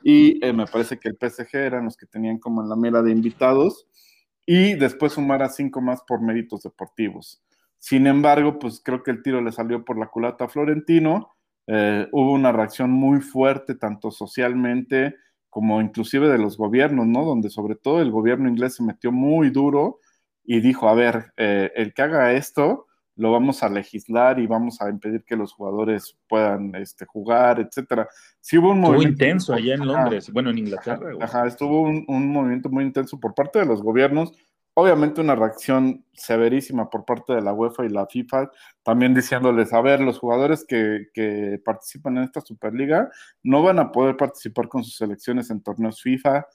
y eh, me parece que el PSG eran los que tenían como en la mira de invitados, y después sumar a cinco más por méritos deportivos. Sin embargo, pues creo que el tiro le salió por la culata a Florentino. Eh, hubo una reacción muy fuerte, tanto socialmente como inclusive de los gobiernos, ¿no? Donde sobre todo el gobierno inglés se metió muy duro y dijo, a ver, eh, el que haga esto, lo vamos a legislar y vamos a impedir que los jugadores puedan este, jugar, etcétera. Sí hubo un Estuvo movimiento intenso allá en Ajá. Londres, bueno, en Inglaterra. Ajá, estuvo un, un movimiento muy intenso por parte de los gobiernos, obviamente una reacción severísima por parte de la UEFA y la FIFA, también diciéndoles, a ver, los jugadores que, participan en esta Superliga no van a poder participar con sus selecciones en torneos FIFA.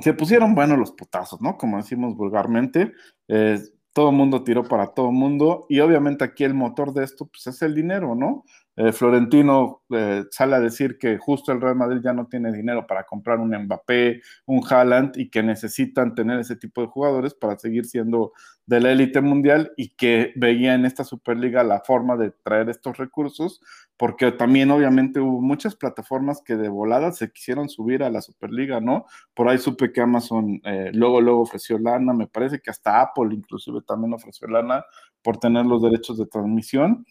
Se pusieron buenos los putazos, ¿no? Como decimos vulgarmente, eh, todo mundo tiró para todo mundo y obviamente aquí el motor de esto pues, es el dinero, ¿no? Eh, Florentino eh, sale a decir que justo el Real Madrid ya no tiene dinero para comprar un Mbappé, un Haaland y que necesitan tener ese tipo de jugadores para seguir siendo de la élite mundial y que veía en esta Superliga la forma de traer estos recursos, porque también obviamente hubo muchas plataformas que de volada se quisieron subir a la Superliga, ¿no? Por ahí supe que Amazon eh, luego, luego ofreció lana, me parece que hasta Apple inclusive también ofreció lana por tener los derechos de transmisión.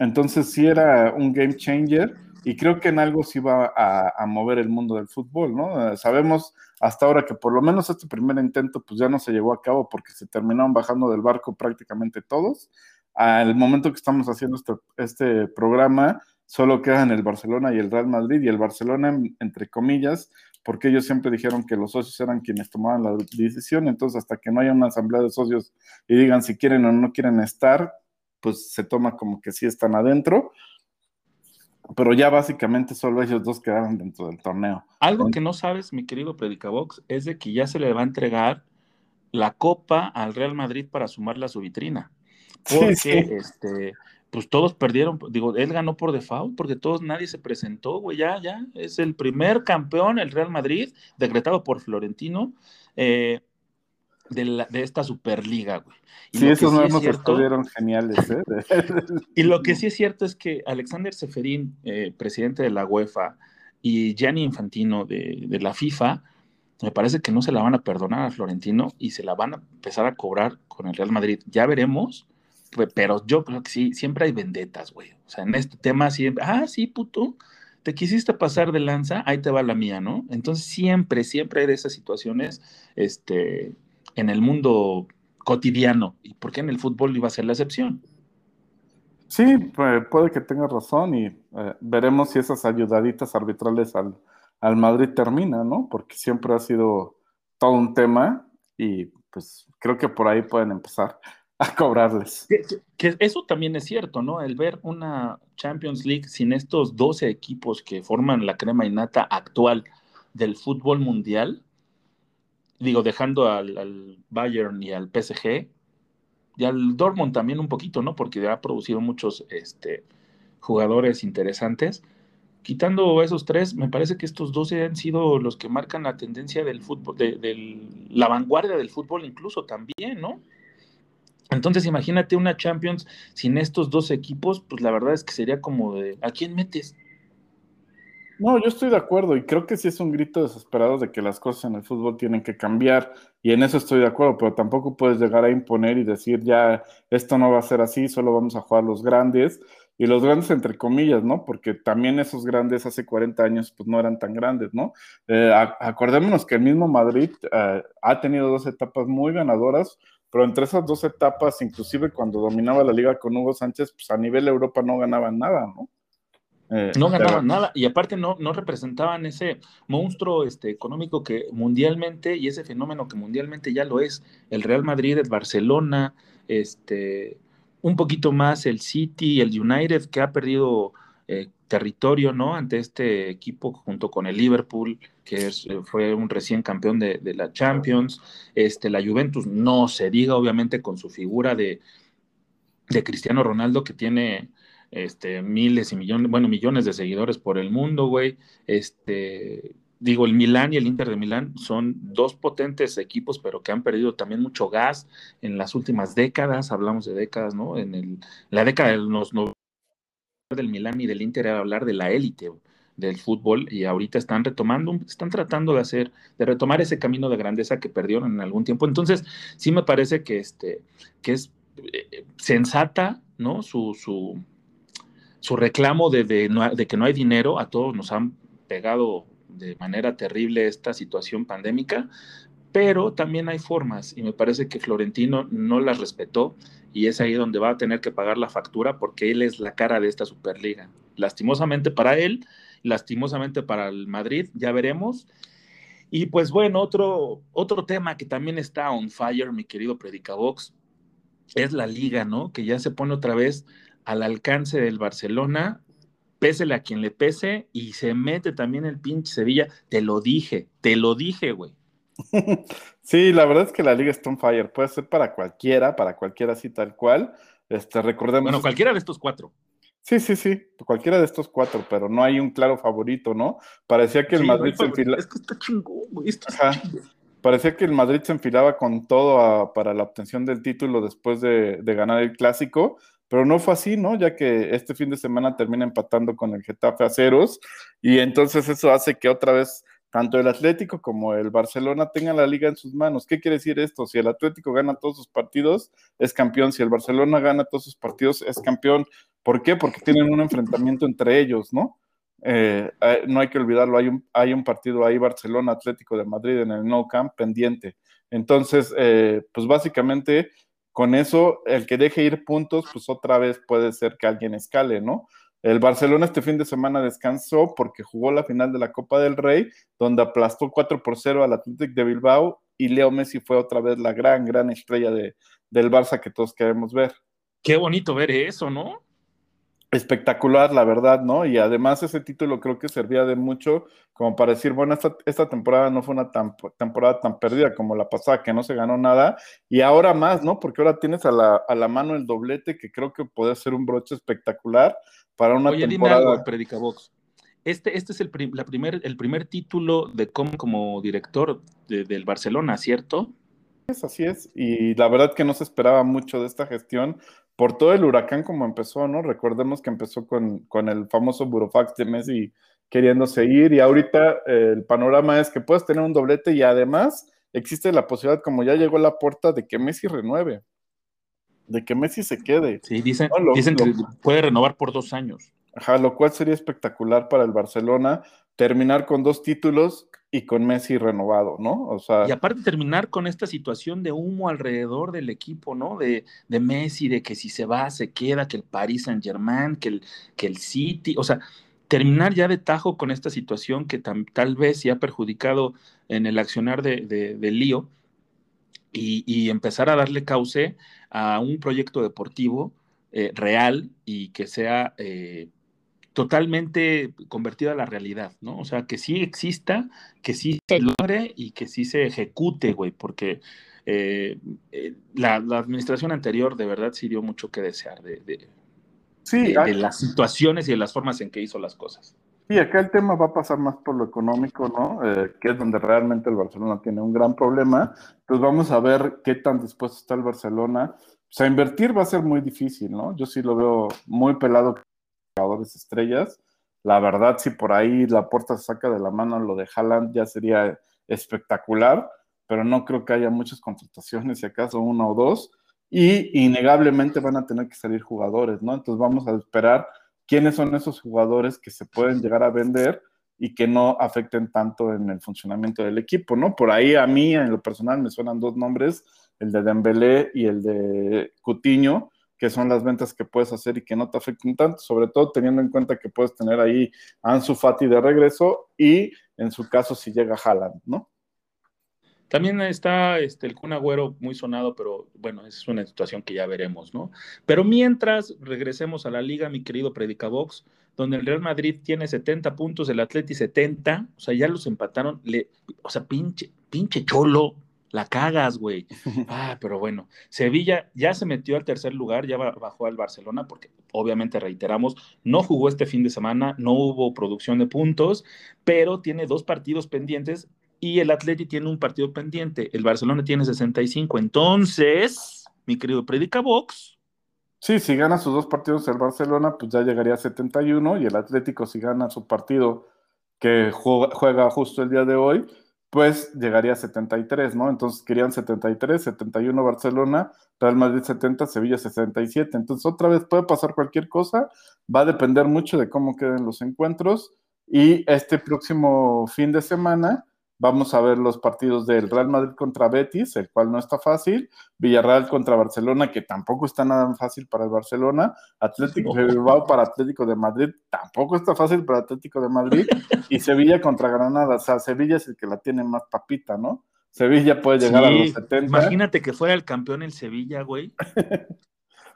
Entonces sí era un game changer y creo que en algo sí va a, mover el mundo del fútbol, ¿no? Sabemos hasta ahora que por lo menos este primer intento pues ya no se llevó a cabo porque se terminaron bajando del barco prácticamente todos. Al momento que estamos haciendo este, este programa, solo quedan el Barcelona y el Real Madrid y el Barcelona, entre comillas, porque ellos siempre dijeron que los socios eran quienes tomaban la decisión, entonces hasta que no haya una asamblea de socios y digan si quieren o no quieren estar, pues se toma como que sí están adentro, pero ya básicamente solo ellos dos quedaron dentro del torneo. Algo que no sabes, mi querido Predicabox, es de que ya se le va a entregar la copa al Real Madrid para sumarla a su vitrina. *laughs* Porque este, pues todos perdieron, digo, él ganó por default, porque todos, nadie se presentó, güey, ya, ya, es el primer campeón, el Real Madrid, decretado por Florentino. Eh, de, esta Superliga, güey. sí, esos nuevos estuvieron geniales, ¿eh? *laughs* *laughs* y lo que sí es cierto es que Alexander Seferín, eh, presidente de la UEFA, y Gianni Infantino de, de, la FIFA, me parece que no se la van a perdonar a Florentino y se la van a empezar a cobrar con el Real Madrid. Ya veremos, pero yo creo que sí, siempre hay vendetas, güey. O sea, en este tema siempre, ah, sí, puto, te quisiste pasar de lanza, ahí te va la mía, ¿no? Entonces siempre, siempre hay de esas situaciones, este, en el mundo cotidiano. ¿Y por qué en el fútbol iba a ser la excepción? Sí, puede que tenga razón y eh, veremos si esas ayudaditas arbitrales al, al Madrid terminan, ¿no? Porque siempre ha sido todo un tema y pues creo que por ahí pueden empezar a cobrarles. Que, eso también es cierto, ¿no? El ver una Champions League sin estos 12 equipos que forman la crema innata actual del fútbol mundial, digo, dejando al, Bayern y al PSG, y al Dortmund también un poquito, ¿no? Porque ha producido muchos este, jugadores interesantes. Quitando esos tres, me parece que estos 12 han sido los que marcan la tendencia del fútbol, de, la vanguardia del fútbol incluso también, ¿no? Entonces imagínate una Champions sin estos dos equipos, pues la verdad es que sería como de, ¿a quién metes? No, yo estoy de acuerdo y creo que sí es un grito desesperado de que las cosas en el fútbol tienen que cambiar y en eso estoy de acuerdo, pero tampoco puedes llegar a imponer y decir ya esto no va a ser así, solo vamos a jugar los grandes y los grandes entre comillas, ¿no? Porque también esos grandes hace 40 años pues no eran tan grandes, ¿no? Eh, acordémonos que el mismo Madrid eh, ha tenido dos etapas muy ganadoras, pero entre esas dos etapas, inclusive cuando dominaba la liga con Hugo Sánchez, pues a nivel Europa no ganaban nada, ¿no? Eh, no ganaban nada y aparte no, no representaban ese monstruo este, económico que mundialmente y ese fenómeno que mundialmente ya lo es el Real Madrid, el Barcelona, este, un poquito más el City, el United que ha perdido eh, territorio ¿no? ante este equipo junto con el Liverpool que es, eh, fue un recién campeón de, de, la Champions, este, la Juventus no se diga obviamente con su figura de, de Cristiano Ronaldo que tiene este, miles y millones, bueno, millones de seguidores por el mundo, güey. Este, digo, el Milán y el Inter de Milán son dos potentes equipos, pero que han perdido también mucho gas en las últimas décadas, hablamos de décadas, ¿no? En el, la década de los del Milán y del Inter era hablar de la élite del fútbol y ahorita están retomando, están tratando de hacer, de retomar ese camino de grandeza que perdieron en algún tiempo. Entonces, sí me parece que, este, que es eh, sensata, ¿no? Su, su, su reclamo de, de, que no hay dinero, a todos nos han pegado de manera terrible esta situación pandémica, pero también hay formas y me parece que Florentino no las respetó y es ahí donde va a tener que pagar la factura porque él es la cara de esta Superliga. Lastimosamente para él, lastimosamente para el Madrid, ya veremos. Y pues bueno, otro, otro tema que también está on fire, mi querido Predicabox, es la liga, ¿no? Que ya se pone otra vez al alcance del Barcelona, pésele a quien le pese, y se mete también el pinche Sevilla. Te lo dije, te lo dije, güey. *laughs* Sí, la verdad es que la Liga Stone Fire puede ser para cualquiera, para cualquiera así tal cual. Este, recordemos. Bueno, cualquiera de estos cuatro. Sí, sí, sí, cualquiera de estos cuatro, pero no hay un claro favorito, ¿no? Parecía que el Sí, Madrid se enfilaba. Es que está chingón, güey. está. Parecía que el Madrid se enfilaba con todo a- para la obtención del título después de, de ganar el clásico, pero no fue así, ¿no? Ya que este fin de semana termina empatando con el Getafe a ceros, y entonces eso hace que otra vez tanto el Atlético como el Barcelona tengan la liga en sus manos. ¿Qué quiere decir esto? Si el Atlético gana todos sus partidos, es campeón. Si el Barcelona gana todos sus partidos, es campeón. ¿Por qué? Porque tienen un enfrentamiento entre ellos, ¿no? Eh, eh, no hay que olvidarlo, hay un, hay un partido ahí, Barcelona Atlético de Madrid en el No Camp pendiente. Entonces, eh, pues básicamente con eso, el que deje ir puntos, pues otra vez puede ser que alguien escale, ¿no? El Barcelona este fin de semana descansó porque jugó la final de la Copa del Rey, donde aplastó 4 por 0 al Athletic de Bilbao y Leo Messi fue otra vez la gran, gran estrella de, del Barça que todos queremos ver Qué bonito ver eso, ¿no? Espectacular, la verdad, ¿no? Y además ese título creo que servía de mucho como para decir, bueno, esta, esta temporada no fue una tan- temporada tan perdida como la pasada, que no se ganó nada, y ahora más, ¿no? Porque ahora tienes a la, a la mano el doblete que creo que puede ser un broche espectacular para una Oye, dime temporada. algo, Predicabox. Este, este es el, prim- la primer, el primer título de Com como director de- del Barcelona, ¿cierto? Es, así es, y la verdad que no se esperaba mucho de esta gestión por todo el huracán como empezó, ¿no? Recordemos que empezó con, con el famoso burofax de Messi queriéndose ir y ahorita eh, el panorama es que puedes tener un doblete y además existe la posibilidad, como ya llegó a la puerta, de que Messi renueve, de que Messi se quede. Sí, dicen, No, lo- dicen que lo- puede renovar por dos años. Ajá, lo cual sería espectacular para el Barcelona terminar con dos títulos y con Messi renovado, ¿no? O sea, Y aparte terminar con esta situación de humo alrededor del equipo, ¿no? De, de Messi, de que si se va, se queda, que el Paris Saint Germain, que el, que el City, o sea, terminar ya de tajo con esta situación que tal vez ya ha perjudicado en el accionar de, de, de Lío y, y empezar a darle cauce a un proyecto deportivo eh, real y que sea eh, totalmente convertido a la realidad, ¿no? O sea, que sí exista, que sí se logre y que sí se ejecute, güey, porque eh, eh, la, la administración anterior de verdad sí dio mucho que desear de, de- sí, de- de las situaciones y de las formas en que hizo las cosas. Sí, acá el tema va a pasar más por lo económico, ¿no? Eh, que es donde realmente el Barcelona tiene un gran problema. Entonces vamos a ver qué tan dispuesto está el Barcelona. O sea, invertir va a ser muy difícil, ¿no? Yo sí lo veo muy pelado jugadores estrellas. La verdad, si por ahí la puerta se saca de la mano lo de Haaland, ya sería espectacular, pero no creo que haya muchas contrataciones, si acaso una o dos. Y innegablemente van a tener que salir jugadores, ¿no? Entonces vamos a esperar quiénes son esos jugadores que se pueden llegar a vender y que no afecten tanto en el funcionamiento del equipo, ¿no? Por ahí a mí, en lo personal, me suenan dos nombres, el de Dembélé y el de Cutiño, que son las ventas que puedes hacer y que no te afecten tanto, sobre todo teniendo en cuenta que puedes tener ahí Ansu Fati de regreso y en su caso si llega Haaland, ¿no? También está este, el Kun Agüero muy sonado, pero bueno, es una situación que ya veremos, ¿no? Pero mientras regresemos a la liga, mi querido Predicabox, donde el Real Madrid tiene 70 puntos, el Atleti 70, o sea, ya los empataron, le, o sea, pinche, pinche cholo, la cagas, güey. *laughs* Ah, pero bueno, Sevilla ya se metió al tercer lugar, ya bajó al Barcelona, porque obviamente reiteramos, no jugó este fin de semana, no hubo producción de puntos, pero tiene dos partidos pendientes y el Atleti tiene un partido pendiente. El Barcelona tiene 65. Entonces, mi querido Predicabox. Sí, si gana sus dos partidos el Barcelona, pues ya llegaría a 71 y el Atlético si gana su partido que juega justo el día de hoy, pues llegaría a 73, ¿no? Entonces querían 73, 71 Barcelona, Real Madrid 70, Sevilla 67. Entonces otra vez puede pasar cualquier cosa, va a depender mucho de cómo queden los encuentros y este próximo fin de semana Vamos a ver los partidos del Real Madrid contra Betis, el cual no está fácil. Villarreal contra Barcelona, que tampoco está nada fácil para el Barcelona. Atlético de Bilbao para Atlético de Madrid, tampoco está fácil para Atlético de Madrid. Y Sevilla contra Granada. O sea, Sevilla es el que la tiene más papita, ¿no? Sevilla puede llegar sí, a los 70. Imagínate que fuera el campeón el Sevilla, güey. *laughs*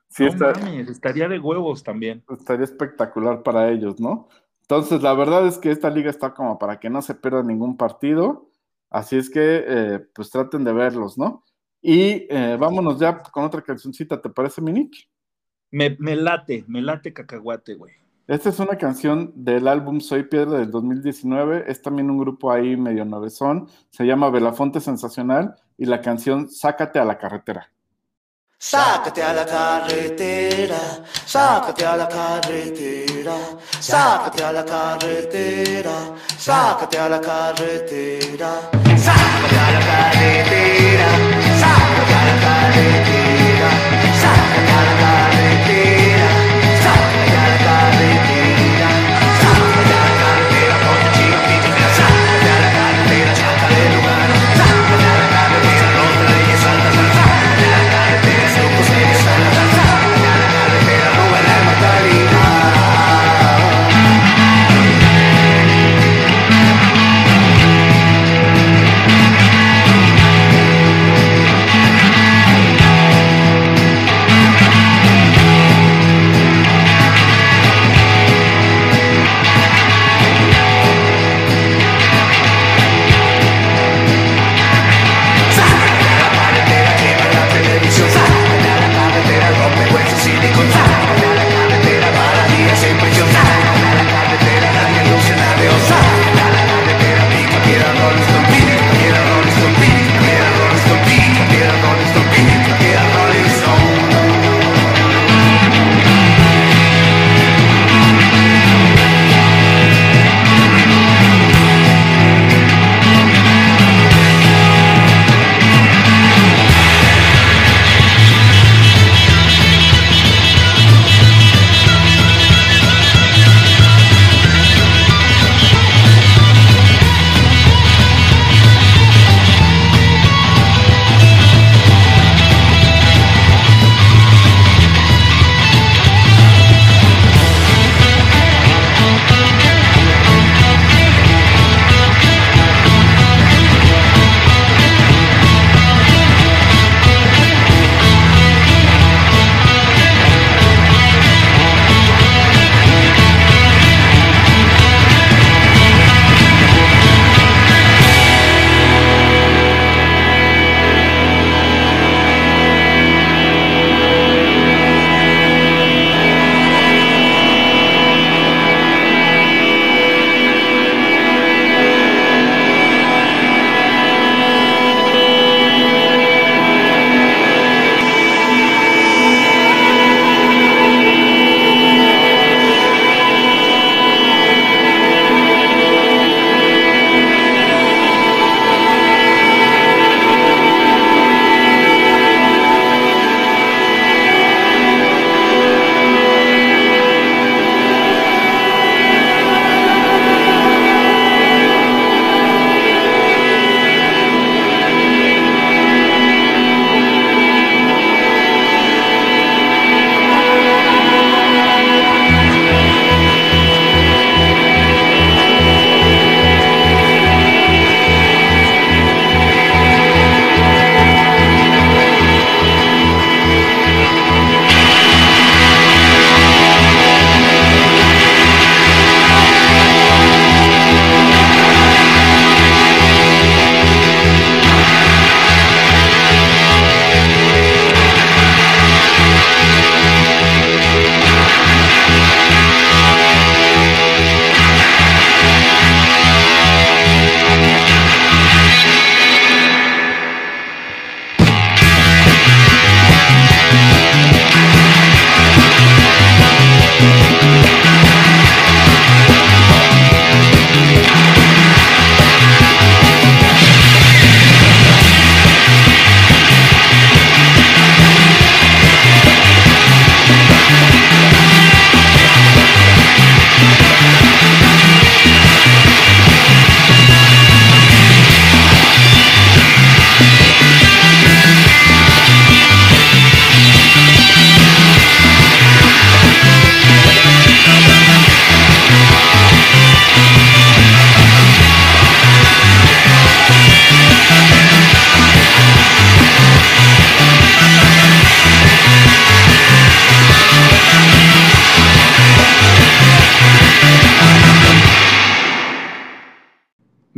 sí, no está, mames, estaría de huevos también. Estaría espectacular para ellos, ¿no? Entonces, la verdad es que esta liga está como para que no se pierda ningún partido. Así es que, eh, pues traten de verlos, ¿no? Y eh, vámonos ya con otra cancioncita, ¿te parece, Minik? Me, me late, me late cacahuate, güey. Esta es una canción del álbum Soy Piedra del 2019. Es también un grupo ahí medio novezón. Se llama Belafonte Sensacional y la canción Sácate a la carretera. Sácate a la carretera, sácate a la carretera, sácate a la carretera, sácate a la carretera, sácate a la carretera, sácate a la carretera, sácate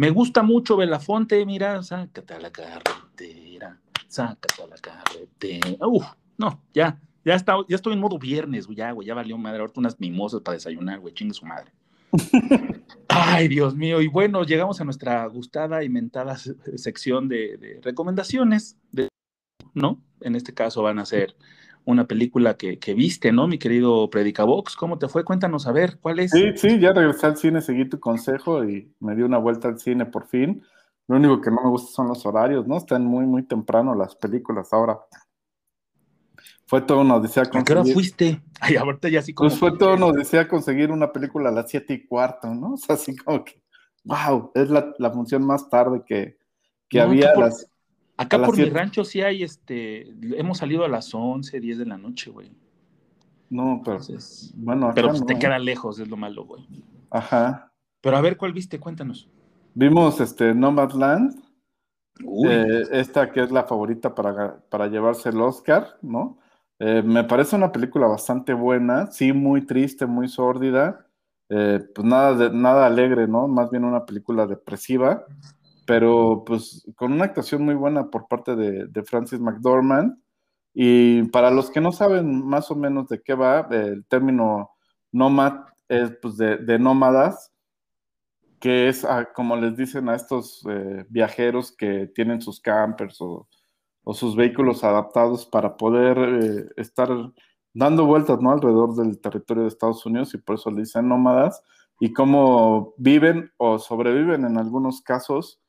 Me gusta mucho Belafonte, mira, sácate a la carretera, sácate a la carretera. Uf, no, ya, Ya, está, ya estoy en modo viernes, güey, ya, güey, ya valió madre. Ahorita unas mimosas para desayunar, güey, chingue su madre. *laughs* Ay, Dios mío. Y bueno, llegamos a nuestra gustada y mentada se- sección de, de recomendaciones, de, ¿no? En este caso van a ser una película que, que viste, ¿no, mi querido Predicabox? ¿Cómo te fue? Cuéntanos, a ver, ¿cuál es? Sí, sí, ya regresé al cine, seguí tu consejo y me di una vuelta al cine por fin. Lo único que no me gusta son los horarios, ¿no? Están muy, muy temprano las películas ahora. Fue todo una odisea ¿A qué hora conseguir- fuiste? Ay, ahorita ya así como... Pues fue todo una odisea conseguir una película a las siete y cuarto, ¿no? O sea, así como que, wow, es la, la función más tarde que, que No, había por- las... Acá por mi rancho sí hay, este, hemos salido a las 11, 10 de la noche, güey. No, pero Entonces, bueno, acá pero pues, no. te queda lejos, es lo malo, güey. Ajá. Pero a ver, ¿cuál viste? Cuéntanos. Vimos este Nomadland, eh, esta que es la favorita para, para llevarse el Oscar, ¿no? Eh, me parece una película bastante buena, sí, muy triste, muy sórdida, eh, pues nada, de, nada alegre, ¿no? Más bien una película depresiva, pero pues con una actuación muy buena por parte de, de Francis McDormand. Y para los que no saben más o menos de qué va, el término nómad es pues de, de nómadas, que es ah, como les dicen a estos eh, viajeros que tienen sus campers o, o sus vehículos adaptados para poder eh, estar dando vueltas ¿no? alrededor del territorio de Estados Unidos y por eso le dicen nómadas y cómo viven o sobreviven en algunos casos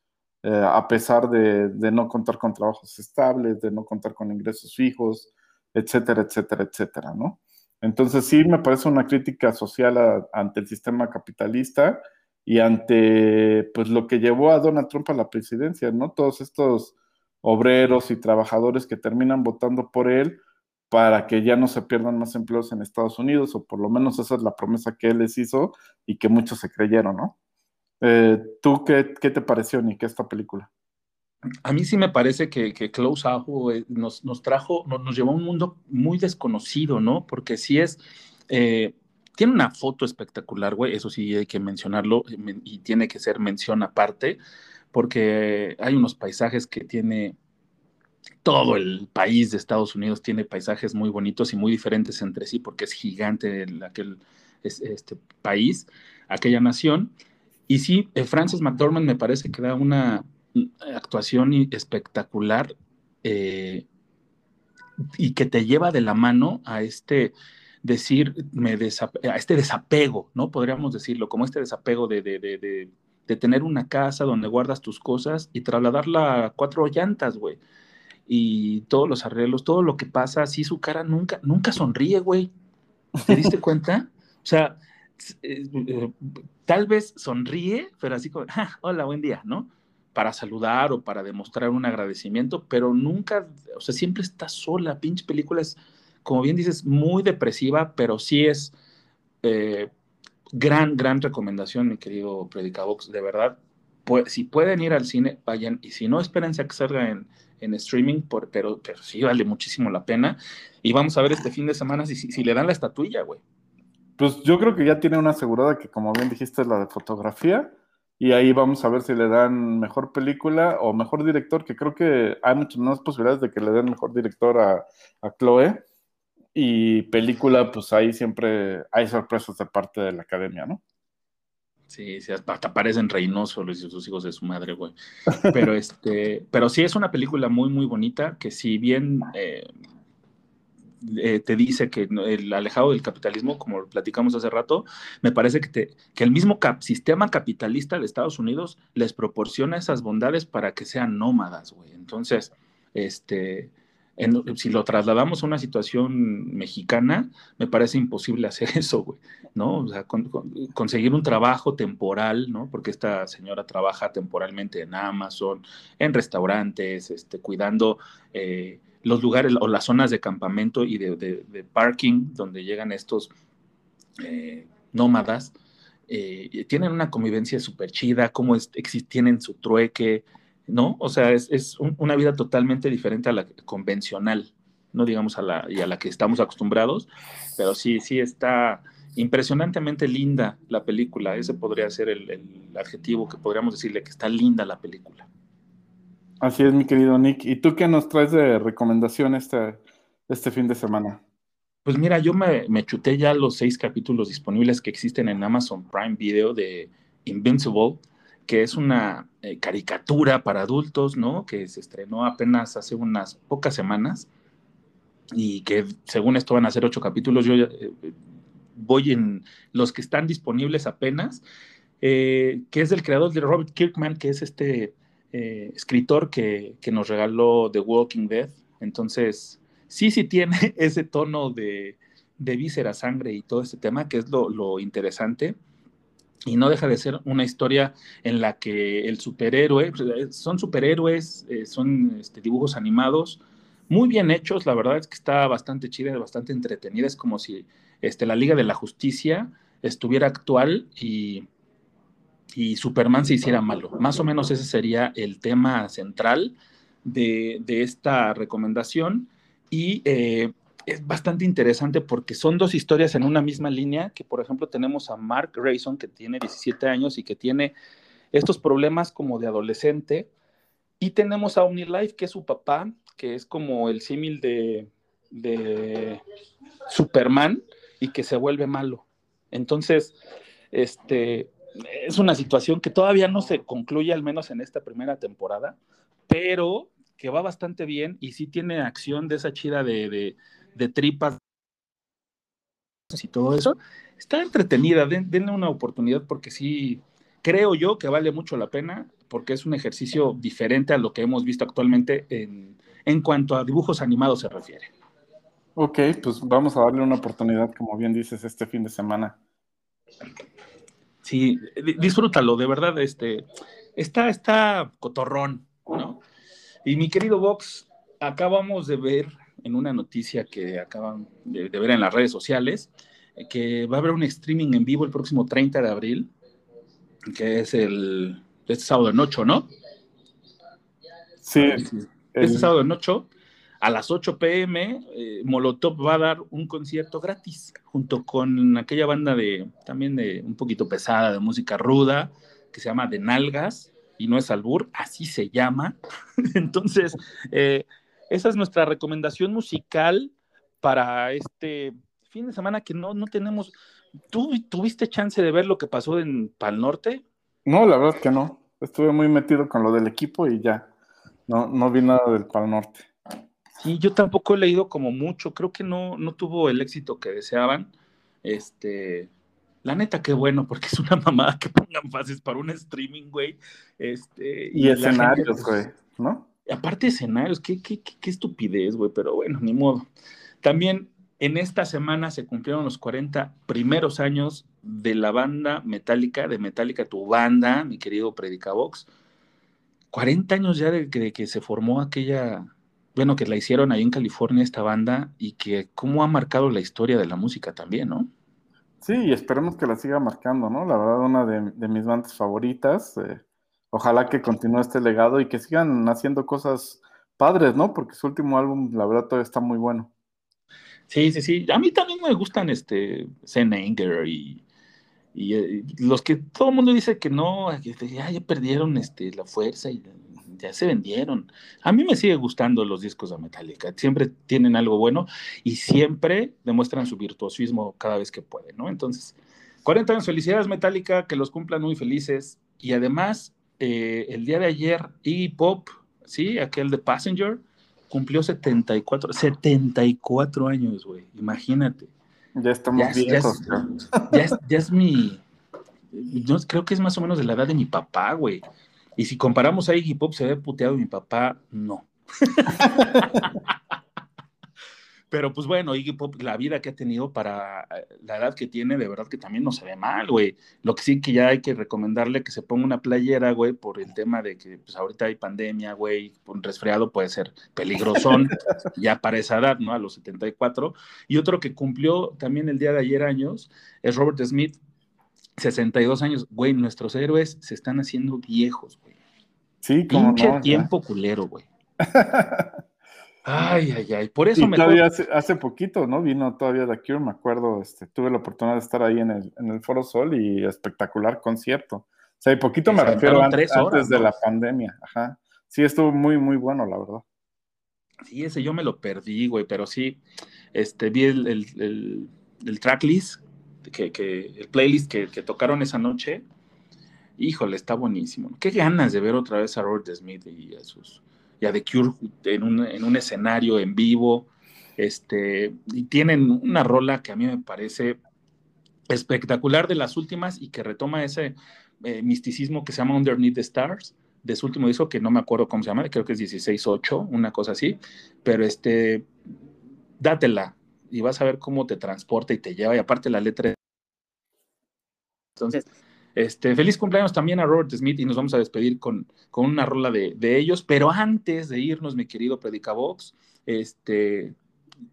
eh, a pesar de, no contar con trabajos estables, de no contar con ingresos fijos, etcétera, etcétera, etcétera, ¿no? Entonces sí me parece una crítica social ante el sistema capitalista y ante pues lo que llevó a Donald Trump a la presidencia, ¿no? Todos estos obreros y trabajadores que terminan votando por él para que ya no se pierdan más empleos en Estados Unidos, o por lo menos esa es la promesa que él les hizo y que muchos se creyeron, ¿no? Eh, ¿Tú qué, qué te pareció, Nick, esta película? a mí sí me parece que, que Close Ajo eh, nos, nos trajo, nos, nos llevó a un mundo muy desconocido, ¿no? Porque sí es, eh, tiene una foto espectacular, güey, eso sí hay que mencionarlo men- y tiene que ser mención aparte, porque hay unos paisajes que tiene todo el país de Estados Unidos tiene paisajes muy bonitos y muy diferentes entre sí, porque es gigante el- aquel es- este país, aquella nación. Y sí, eh, Frances McDormand me parece que da una mm, actuación espectacular eh, y que te lleva de la mano a este decir, a este desapego, ¿no? Podríamos decirlo, como este desapego de, de, de, de, de tener una casa donde guardas tus cosas y trasladarla a cuatro llantas, güey. Y todos los arreglos, todo lo que pasa, así su cara nunca, nunca sonríe, güey. ¿Te diste cuenta? O sea, tal vez sonríe, pero así como, "Ah, hola, buen día, ¿no? Para saludar o para demostrar un agradecimiento, pero nunca, o sea, siempre está sola. Pinche película es, como bien dices, muy depresiva, pero sí es eh, gran, gran recomendación, mi querido Predicabox, de verdad. Pues, si pueden ir al cine, vayan, y si no, espérense a que salga en, en streaming, por, pero, pero sí vale muchísimo la pena. Y vamos a ver este fin de semana si, si, si le dan la estatuilla, güey. Pues yo creo que ya tiene una asegurada que, como bien dijiste, es la de fotografía. Y ahí vamos a ver si le dan mejor película o mejor director, que creo que hay muchas más posibilidades de que le den mejor director a, a Chloe. Y película, pues ahí siempre hay sorpresas de parte de la academia, ¿no? Sí, sí, hasta parecen Reynoso los sus hijos de su madre, güey. Pero este, pero sí es una película muy, muy bonita, que si bien eh, eh, te dice que el alejado del capitalismo, como lo platicamos hace rato, me parece que, te- que el mismo sistema capitalista de Estados Unidos les proporciona esas bondades para que sean nómadas, güey. Entonces, este, si lo trasladamos a una situación mexicana, me parece imposible hacer *laughs* eso, güey, ¿no? Conseguir un trabajo temporal, ¿no? Porque esta señora trabaja temporalmente en Amazon, en restaurantes, este, cuidando eh, los lugares o las zonas de campamento y de, de- parking donde llegan estos eh, nómadas. eh, tienen una convivencia súper chida, cómo tienen su trueque, ¿no? O sea, es, es un- una vida totalmente diferente a la convencional, no digamos a la, y a la que estamos acostumbrados, pero sí, sí está impresionantemente linda la película. Ese podría ser el adjetivo que podríamos decirle que está linda la película. Así es, mi querido Nick. ¿Y tú qué nos traes de recomendación este, este fin de semana? Pues mira, yo me, me chuté ya los seis capítulos disponibles que existen en Amazon Prime Video de Invincible, que es una eh, caricatura para adultos, ¿no? Que se estrenó apenas hace unas pocas semanas y que según esto van a ser ocho capítulos. Yo eh, voy en los que están disponibles apenas, eh, que es del creador de Robert Kirkman, que es este eh, escritor que, que, nos regaló The Walking Dead. Entonces, sí, sí tiene *laughs* ese tono de, de víscera, sangre y todo este tema, que es lo, lo, interesante. Y no deja de ser una historia en la que el superhéroe, pues, son superhéroes, eh, son este, dibujos animados, muy bien hechos, la verdad es que está bastante chida, bastante entretenida, es como si este, la Liga de la Justicia estuviera actual y, y Superman se hiciera malo. Más o menos ese sería el tema central de, de esta recomendación y eh, es bastante interesante porque son dos historias en una misma línea, que por ejemplo tenemos a Mark Grayson que tiene 17 años y que tiene estos problemas como de adolescente, y tenemos a Life que es su papá, que es como el símil de, de Superman y que se vuelve malo. Entonces, este, es una situación que todavía no se concluye, al menos en esta primera temporada, pero que va bastante bien y sí tiene acción de esa chida de, de, tripas y todo eso. Está entretenida, Den, denle una oportunidad porque sí, creo yo que vale mucho la pena porque es un ejercicio diferente a lo que hemos visto actualmente en, en cuanto a dibujos animados se refiere. Ok, pues vamos a darle una oportunidad, como bien dices, este fin de semana. Sí, disfrútalo, de verdad, este, está, está cotorrón, ¿no? Y mi querido Vox, acabamos de ver en una noticia que acaban de, de ver en las redes sociales, que va a haber un streaming en vivo el próximo 30 de abril, que es el este sábado en 8, ¿no? Sí. Este el... sábado en 8, a las 8 pm, eh, Molotov va a dar un concierto gratis, junto con aquella banda de, también de un poquito pesada, de música ruda, que se llama De Nalgas, y no es albur, así se llama. *laughs* Entonces, eh, esa es nuestra recomendación musical para este fin de semana que no, no tenemos. ¿Tú tuviste chance de ver lo que pasó en Pal Norte? No, la verdad que no. Estuve muy metido con lo del equipo y ya. No, no vi nada del Pal Norte. Sí, yo tampoco he leído como mucho. Creo que no, no tuvo el éxito que deseaban. Este, la neta, qué bueno, porque es una *laughs* mamada que pongan fases para un streaming, güey. Este, y, y escenarios, güey, ¿no? Aparte escenarios, qué, qué, qué, qué estupidez, güey, pero bueno, ni modo. También en esta semana se cumplieron los 40 primeros años de la banda Metallica, de Metallica, tu banda, mi querido Predicavox. 40 años ya de, de, que se formó aquella, bueno, que la hicieron ahí en California esta banda y que cómo ha marcado la historia de la música también, ¿no? Sí, y esperemos que la siga marcando, ¿no? La verdad, una de, de mis bandas favoritas. Eh, ojalá que continúe este legado y que sigan haciendo cosas padres, ¿no? Porque su último álbum, la verdad, todavía está muy bueno. Sí, sí, sí. A mí también me gustan este Zen Anger y, y, y, los que todo el mundo dice que no, que ya, ya perdieron este, la fuerza y ya se vendieron. A mí me sigue gustando los discos de Metallica. Siempre tienen algo bueno y siempre demuestran su virtuosismo cada vez que pueden, ¿no? Entonces, 40 años, felicidades Metallica, que los cumplan muy felices. Y además, eh, el día de ayer, Iggy Pop, ¿sí? Aquel de Passenger, cumplió 74, 74 años, güey, imagínate. Ya estamos ya, viejos. Ya es, ya, es, ya es, mi, yo creo que es más o menos de la edad de mi papá, güey. Y si comparamos a Iggy Pop, se ve puteado mi papá, no. *laughs* Pero pues bueno, Iggy Pop, la vida que ha tenido para eh, la edad que tiene, de verdad que también no se ve mal, güey. Lo que sí que ya hay que recomendarle que se ponga una playera, güey, por el tema de que pues ahorita hay pandemia, güey, un resfriado puede ser peligrosón, *laughs* ya para esa edad, ¿no? A los 74. Y otro que cumplió también el día de ayer años es Robert Smith, 62 años. Güey, nuestros héroes se están haciendo viejos, güey. Sí, como Pinche no, tiempo culero, güey. *laughs* Ay, ay, ay. Por eso y mejor... todavía hace, hace, poquito, ¿no? Vino todavía The Cure, me acuerdo, este, tuve la oportunidad de estar ahí en el, en el Foro Sol y espectacular concierto. O sea, y poquito me refiero antes, horas, antes de la pandemia. Ajá. Sí, estuvo muy, muy bueno, la verdad. Sí, ese yo me lo perdí, güey, pero sí, este, vi el, el, el, el tracklist, que, el playlist que, que, tocaron esa noche. Híjole, está buenísimo. Qué ganas de ver otra vez a Robert Smith y a, sus, y a The Cure en un, en un escenario en vivo. Este, y tienen una rola que a mí me parece espectacular de las últimas y que retoma ese eh, misticismo que se llama Underneath the Stars de su último disco, que no me acuerdo cómo se llama, creo que es 16.8, una cosa así, pero este, dátela y vas a ver cómo te transporta y te lleva, y aparte la letra. Entonces, este, feliz cumpleaños también a Robert Smith y nos vamos a despedir con, con una rola de, de, ellos, pero antes de irnos, mi querido Predicabox, este,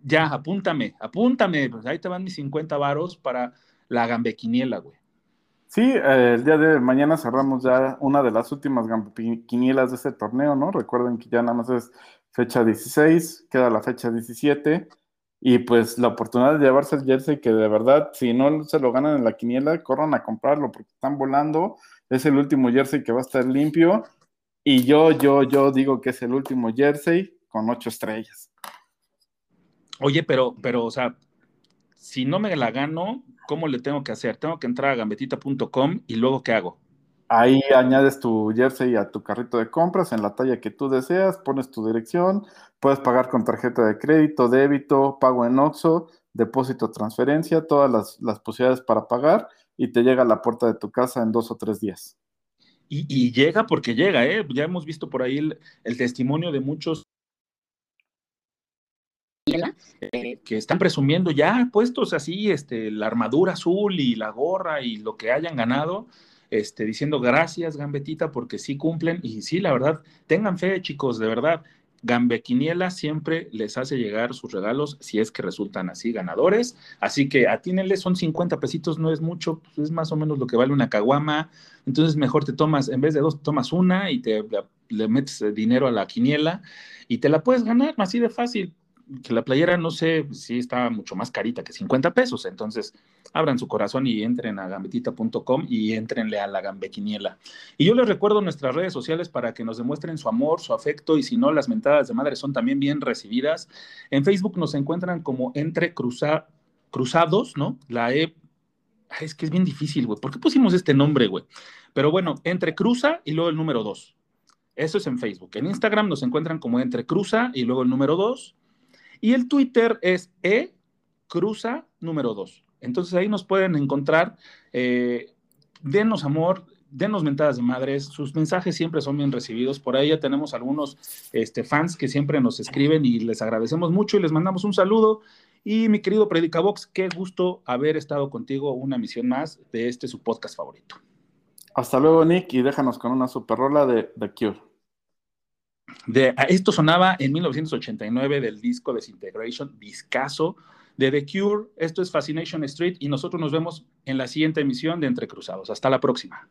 ya, apúntame, apúntame, pues ahí te van mis 50 varos para la gambequiniela, güey. Sí, eh, el día de mañana cerramos ya una de las últimas quinielas de este torneo, ¿no? Recuerden que ya nada más es fecha 16, queda la fecha 17, y pues la oportunidad de llevarse el jersey, que de verdad, si no se lo ganan en la quiniela, corran a comprarlo porque están volando, es el último jersey que va a estar limpio, y yo, yo, yo digo que es el último jersey con ocho estrellas. Oye, pero, pero, o sea, si no me la gano, ¿cómo le tengo que hacer? Tengo que entrar a gambetita.com y luego ¿qué hago? Ahí añades tu jersey a tu carrito de compras en la talla que tú deseas, pones tu dirección, puedes pagar con tarjeta de crédito, débito, pago en OXO, depósito, transferencia, todas las, posibilidades para pagar y te llega a la puerta de tu casa en dos o tres días. Y, llega porque llega, ¿eh? Ya hemos visto por ahí el, el testimonio de muchos eh, que están presumiendo ya puestos así, este, la armadura azul y la gorra y lo que hayan ganado, este, diciendo gracias, Gambetita, porque sí cumplen. Y sí, la verdad, tengan fe, chicos, de verdad. Gambequiniela siempre les hace llegar sus regalos si es que resultan así ganadores. Así que atínenle, son 50 pesitos, no es mucho, pues es más o menos lo que vale una caguama. Entonces mejor te tomas, en vez de dos, tomas una y te le metes dinero a la quiniela y te la puedes ganar así de fácil que la playera, no sé, sí está mucho más carita que 50 pesos. Entonces, abran su corazón y entren a gambetita.com y entrenle a la gambequiniela. Y yo les recuerdo nuestras redes sociales para que nos demuestren su amor, su afecto y si no, las mentadas de madre son también bien recibidas. En Facebook nos encuentran como entre cruza, cruzados, ¿no? La E. Es que es bien difícil, güey. ¿Por qué pusimos este nombre, güey? Pero bueno, entre cruza y luego el número 2. Eso es en Facebook. En Instagram nos encuentran como entre cruza y luego el número 2. Y el Twitter es E Cruza número 2. Entonces ahí nos pueden encontrar. Eh, denos amor, denos mentadas de madres. Sus mensajes siempre son bien recibidos. Por ahí ya tenemos algunos este, fans que siempre nos escriben y les agradecemos mucho y les mandamos un saludo. Y mi querido Predicabox, qué gusto haber estado contigo una misión más de este su podcast favorito. Hasta luego, Nick, y déjanos con una super rola de The Cure. De, esto sonaba en 1989 del disco Desintegration, discaso de The Cure. Esto es Fascination Street y nosotros nos vemos en la siguiente emisión de Entre Cruzados. Hasta la próxima.